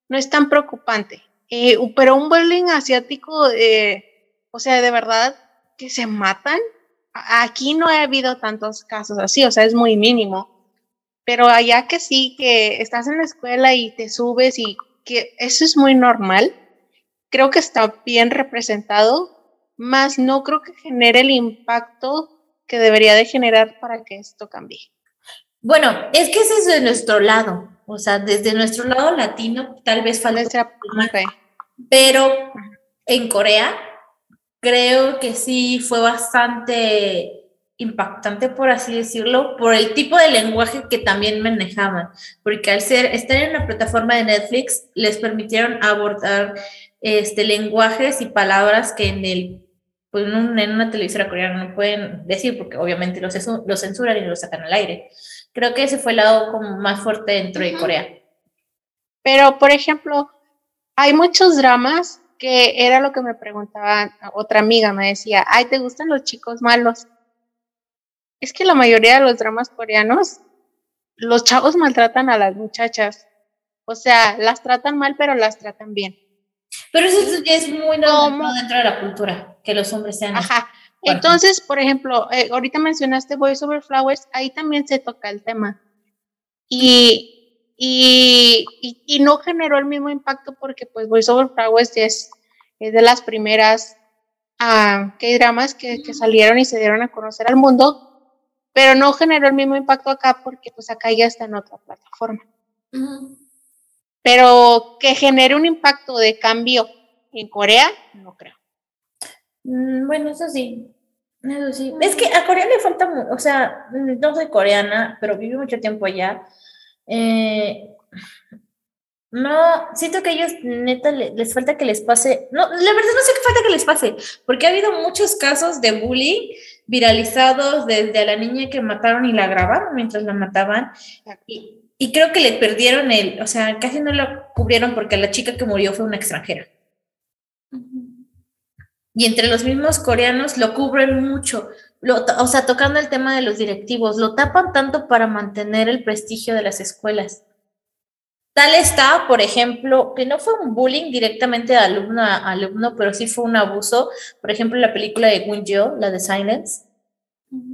no es tan preocupante. Eh, pero un bullying asiático, eh, o sea, de verdad que se matan. Aquí no ha habido tantos casos así, o sea, es muy mínimo. Pero allá que sí, que estás en la escuela y te subes y que eso es muy normal, creo que está bien representado, más no creo que genere el impacto que debería de generar para que esto cambie. Bueno, es que ese es de nuestro lado. O sea, desde nuestro lado latino, tal vez falta Nuestra- ok. Pero en Corea creo que sí fue bastante impactante, por así decirlo, por el tipo de lenguaje que también manejaban, porque al ser estar en la plataforma de Netflix les permitieron abordar este lenguajes y palabras que en el pues, en, un- en una televisora coreana no pueden decir porque obviamente los, censuran y los sacan al aire. Creo que ese fue el lado como más fuerte dentro de. Corea. Pero, por ejemplo, hay muchos dramas que era lo que me preguntaba otra amiga, me decía, ay, ¿te gustan los chicos malos? Es que la mayoría de los dramas coreanos, los chavos maltratan a las muchachas. O sea, las tratan mal, pero las tratan bien. Pero eso ya es muy normal dentro de la cultura, que los hombres sean. Ajá. Entonces, por ejemplo, eh, ahorita mencionaste Voice Over Flowers, ahí también se toca el tema. Y, y, y, y no generó el mismo impacto porque pues Voice Over Flowers es, es de las primeras ah, dramas que, que salieron y se dieron a conocer al mundo, pero no generó el mismo impacto acá porque pues acá ya está en otra plataforma. Pero que genere un impacto de cambio en Corea, no creo. Mm, Bueno, eso sí. Eso sí. Es que a Corea le falta, o sea, mm, no soy coreana, pero viví mucho tiempo allá. Eh, no, siento que a ellos neta le- les falta que les pase. No, la verdad no sé qué falta que les pase, porque ha habido muchos casos de bullying viralizados desde a la niña que mataron y la grabaron mientras la mataban. Y, y creo que le perdieron el, o sea, casi no lo cubrieron porque la chica que murió fue una extranjera. Y entre los mismos coreanos lo cubren mucho, lo, o sea, tocando el tema de los directivos, lo tapan tanto para mantener el prestigio de las escuelas. Tal está, por ejemplo, que no fue un bullying directamente de alumno a alumno, pero sí fue un abuso. Por ejemplo, la película de Gun la de Silence.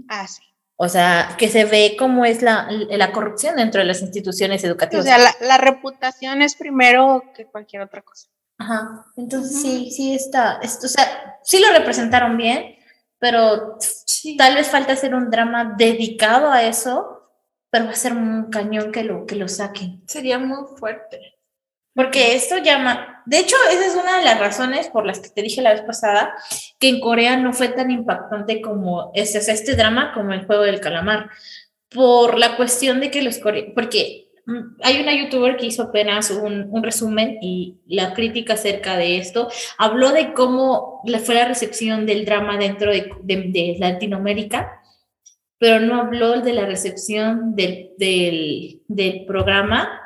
Ah, sí. O sea, que se ve cómo es la, la corrupción dentro de las instituciones O educativas. sea, la, la reputación es primero que cualquier otra cosa. Ajá. Entonces sí, sí está, esto, o sea, sí lo representaron bien, pero Sí. tal vez falta hacer un drama dedicado a eso, pero va a ser un cañón que lo, que lo saquen. Sería muy fuerte. Porque esto llama, de hecho, esa es una de las razones por las que te dije la vez pasada, que en Corea no fue tan impactante como este, este drama como el juego del calamar, por la cuestión de que los coreanos, porque hay una youtuber que hizo apenas un, un resumen y la crítica acerca de esto, habló de cómo fue la recepción del drama dentro de, de, de Latinoamérica, pero no habló de la recepción del, del, del programa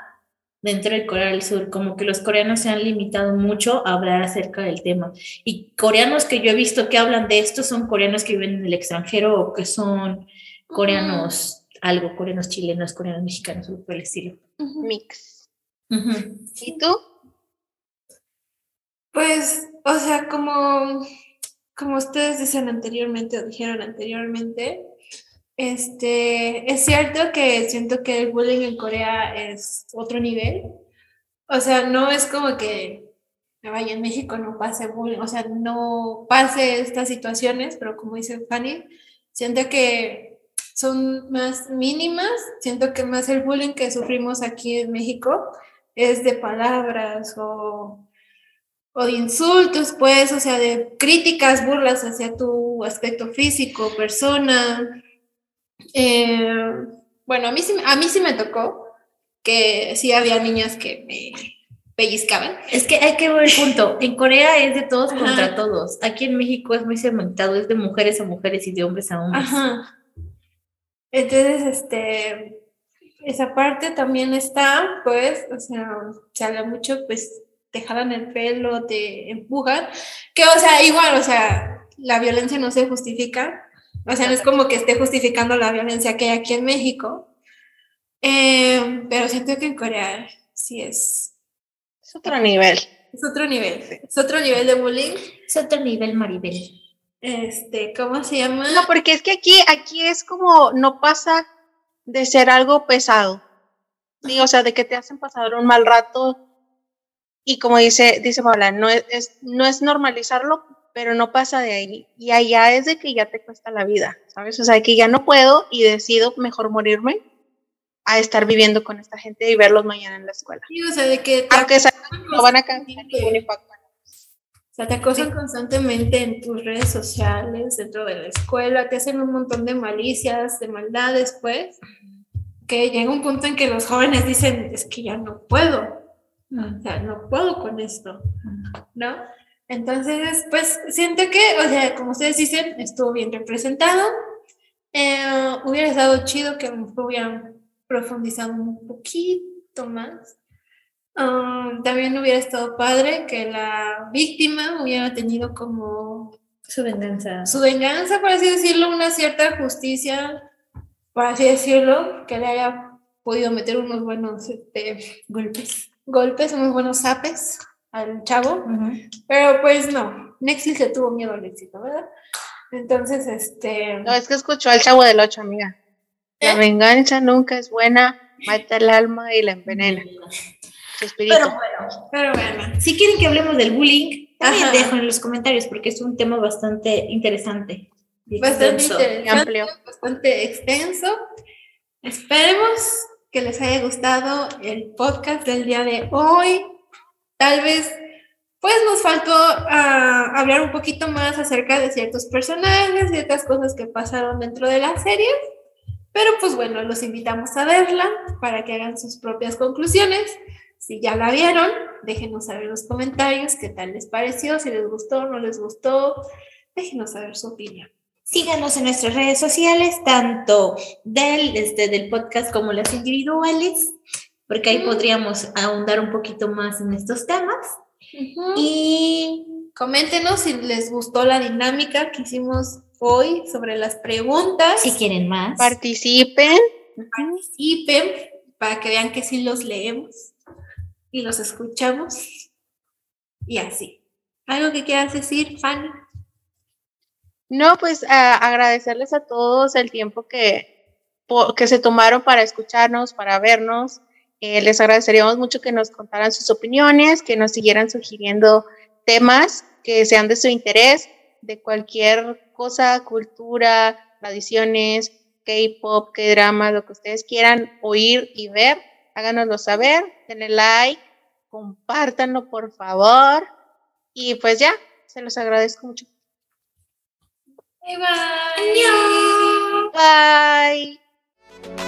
dentro del Corea del Sur, como que los coreanos se han limitado mucho a hablar acerca del tema. Y coreanos que yo he visto que hablan de esto son coreanos que viven en el extranjero o que son coreanos, algo, coreanos chilenos, coreanos mexicanos, algo por el estilo. Mix. Ujú. ¿Y tú? Pues, o sea, como, como ustedes dicen anteriormente o dijeron anteriormente, este, es cierto que siento que el bullying en Corea es otro nivel. O sea, no es como que vaya en México no pase bullying, o sea, no pase estas situaciones, pero como dice Fanny, siento que son más mínimas, siento que más el bullying que sufrimos aquí en México es de palabras o, o de insultos, pues, o sea, de críticas, burlas hacia tu aspecto físico, persona. Eh, bueno, a mí, sí, a mí sí me tocó que sí había niñas que me pellizcaban. Es que hay que ver el punto. En Corea es de todos Ajá. contra todos. Aquí en México es muy segmentado, es de mujeres a mujeres y de hombres a hombres. Ajá. Entonces, este, esa parte también está, pues, o sea, se habla mucho, pues, te jalan el pelo, te empujan, que, o sea, igual, o sea, la violencia no se justifica, o sea, no es como que esté justificando la violencia que hay aquí en México, Eh, pero siento que en Corea sí es, Es otro nivel. es otro nivel, es otro nivel de bullying, Es otro nivel, Maribel. Este, ¿cómo se llama? No, porque es que aquí, aquí es como, no pasa de ser algo pesado. Sí, o sea, de que te hacen pasar un mal rato. Y como dice, dice Paula, no es, es- no es normalizarlo, pero no pasa de ahí. Y allá es de que ya te cuesta la vida, ¿sabes? O sea, que ya no puedo y decido mejor morirme a estar viviendo con esta gente y verlos mañana en la escuela. Sí, o sea, de que Aunque no van a causar ningún impacto. O sea, te acosan constantemente en tus redes sociales, dentro de la escuela, te hacen un montón de malicias, de maldades, pues, que llega un punto en que los jóvenes dicen, es que ya no puedo, o sea, no puedo con esto, ¿no? Entonces, pues, siento que, o sea, como ustedes dicen, estuvo bien representado. Eh, hubiera estado chido que hubieran profundizado un poquito más. Um, también hubiera estado padre que la víctima hubiera tenido como Su venganza. su venganza, por así decirlo, una cierta justicia, por así decirlo, que le haya podido meter unos buenos este, Golpes. golpes, unos buenos zapes al chavo. Pero pues no, Netflix le tuvo miedo al éxito, ¿verdad? Entonces, este... No, es que escuchó al chavo del 8, amiga. La ¿Eh? venganza nunca es buena, mata el alma y la envenena. Pero bueno, Pero bueno, si quieren que hablemos del bullying, también Ajá. dejo en los comentarios porque es un tema bastante interesante. bastante extenso. interesante, amplio. bastante extenso. Esperemos que les haya gustado el podcast del día de hoy. Tal vez, pues nos faltó ah, hablar un poquito más acerca de ciertos personajes, ciertas cosas que pasaron dentro de la serie. Pero pues bueno, los invitamos a verla para que hagan sus propias conclusiones. Si ya la vieron, déjenos saber en los comentarios qué tal les pareció, si les gustó o no les gustó. Déjenos saber su opinión. Síganos en nuestras redes sociales, tanto del, este, del podcast como las individuales, porque ahí Mm. podríamos ahondar un poquito más en estos temas. Y coméntenos si les gustó la dinámica que hicimos hoy sobre las preguntas. Si quieren más. Participen. Participen para que vean que sí los leemos y los escuchamos. Y así. ¿Algo que quieras decir, Fanny? No, pues agradecerles a todos el tiempo que, que se tomaron para escucharnos, para vernos. Eh, les agradeceríamos mucho que nos contaran sus opiniones, que nos siguieran sugiriendo temas que sean de su interés, de cualquier cosa, cultura, tradiciones, K-pop, K-drama, lo que ustedes quieran oír y ver, háganoslo saber, denle like, compártanlo por favor. Y pues ya, se los agradezco mucho. Bye bye. Bye.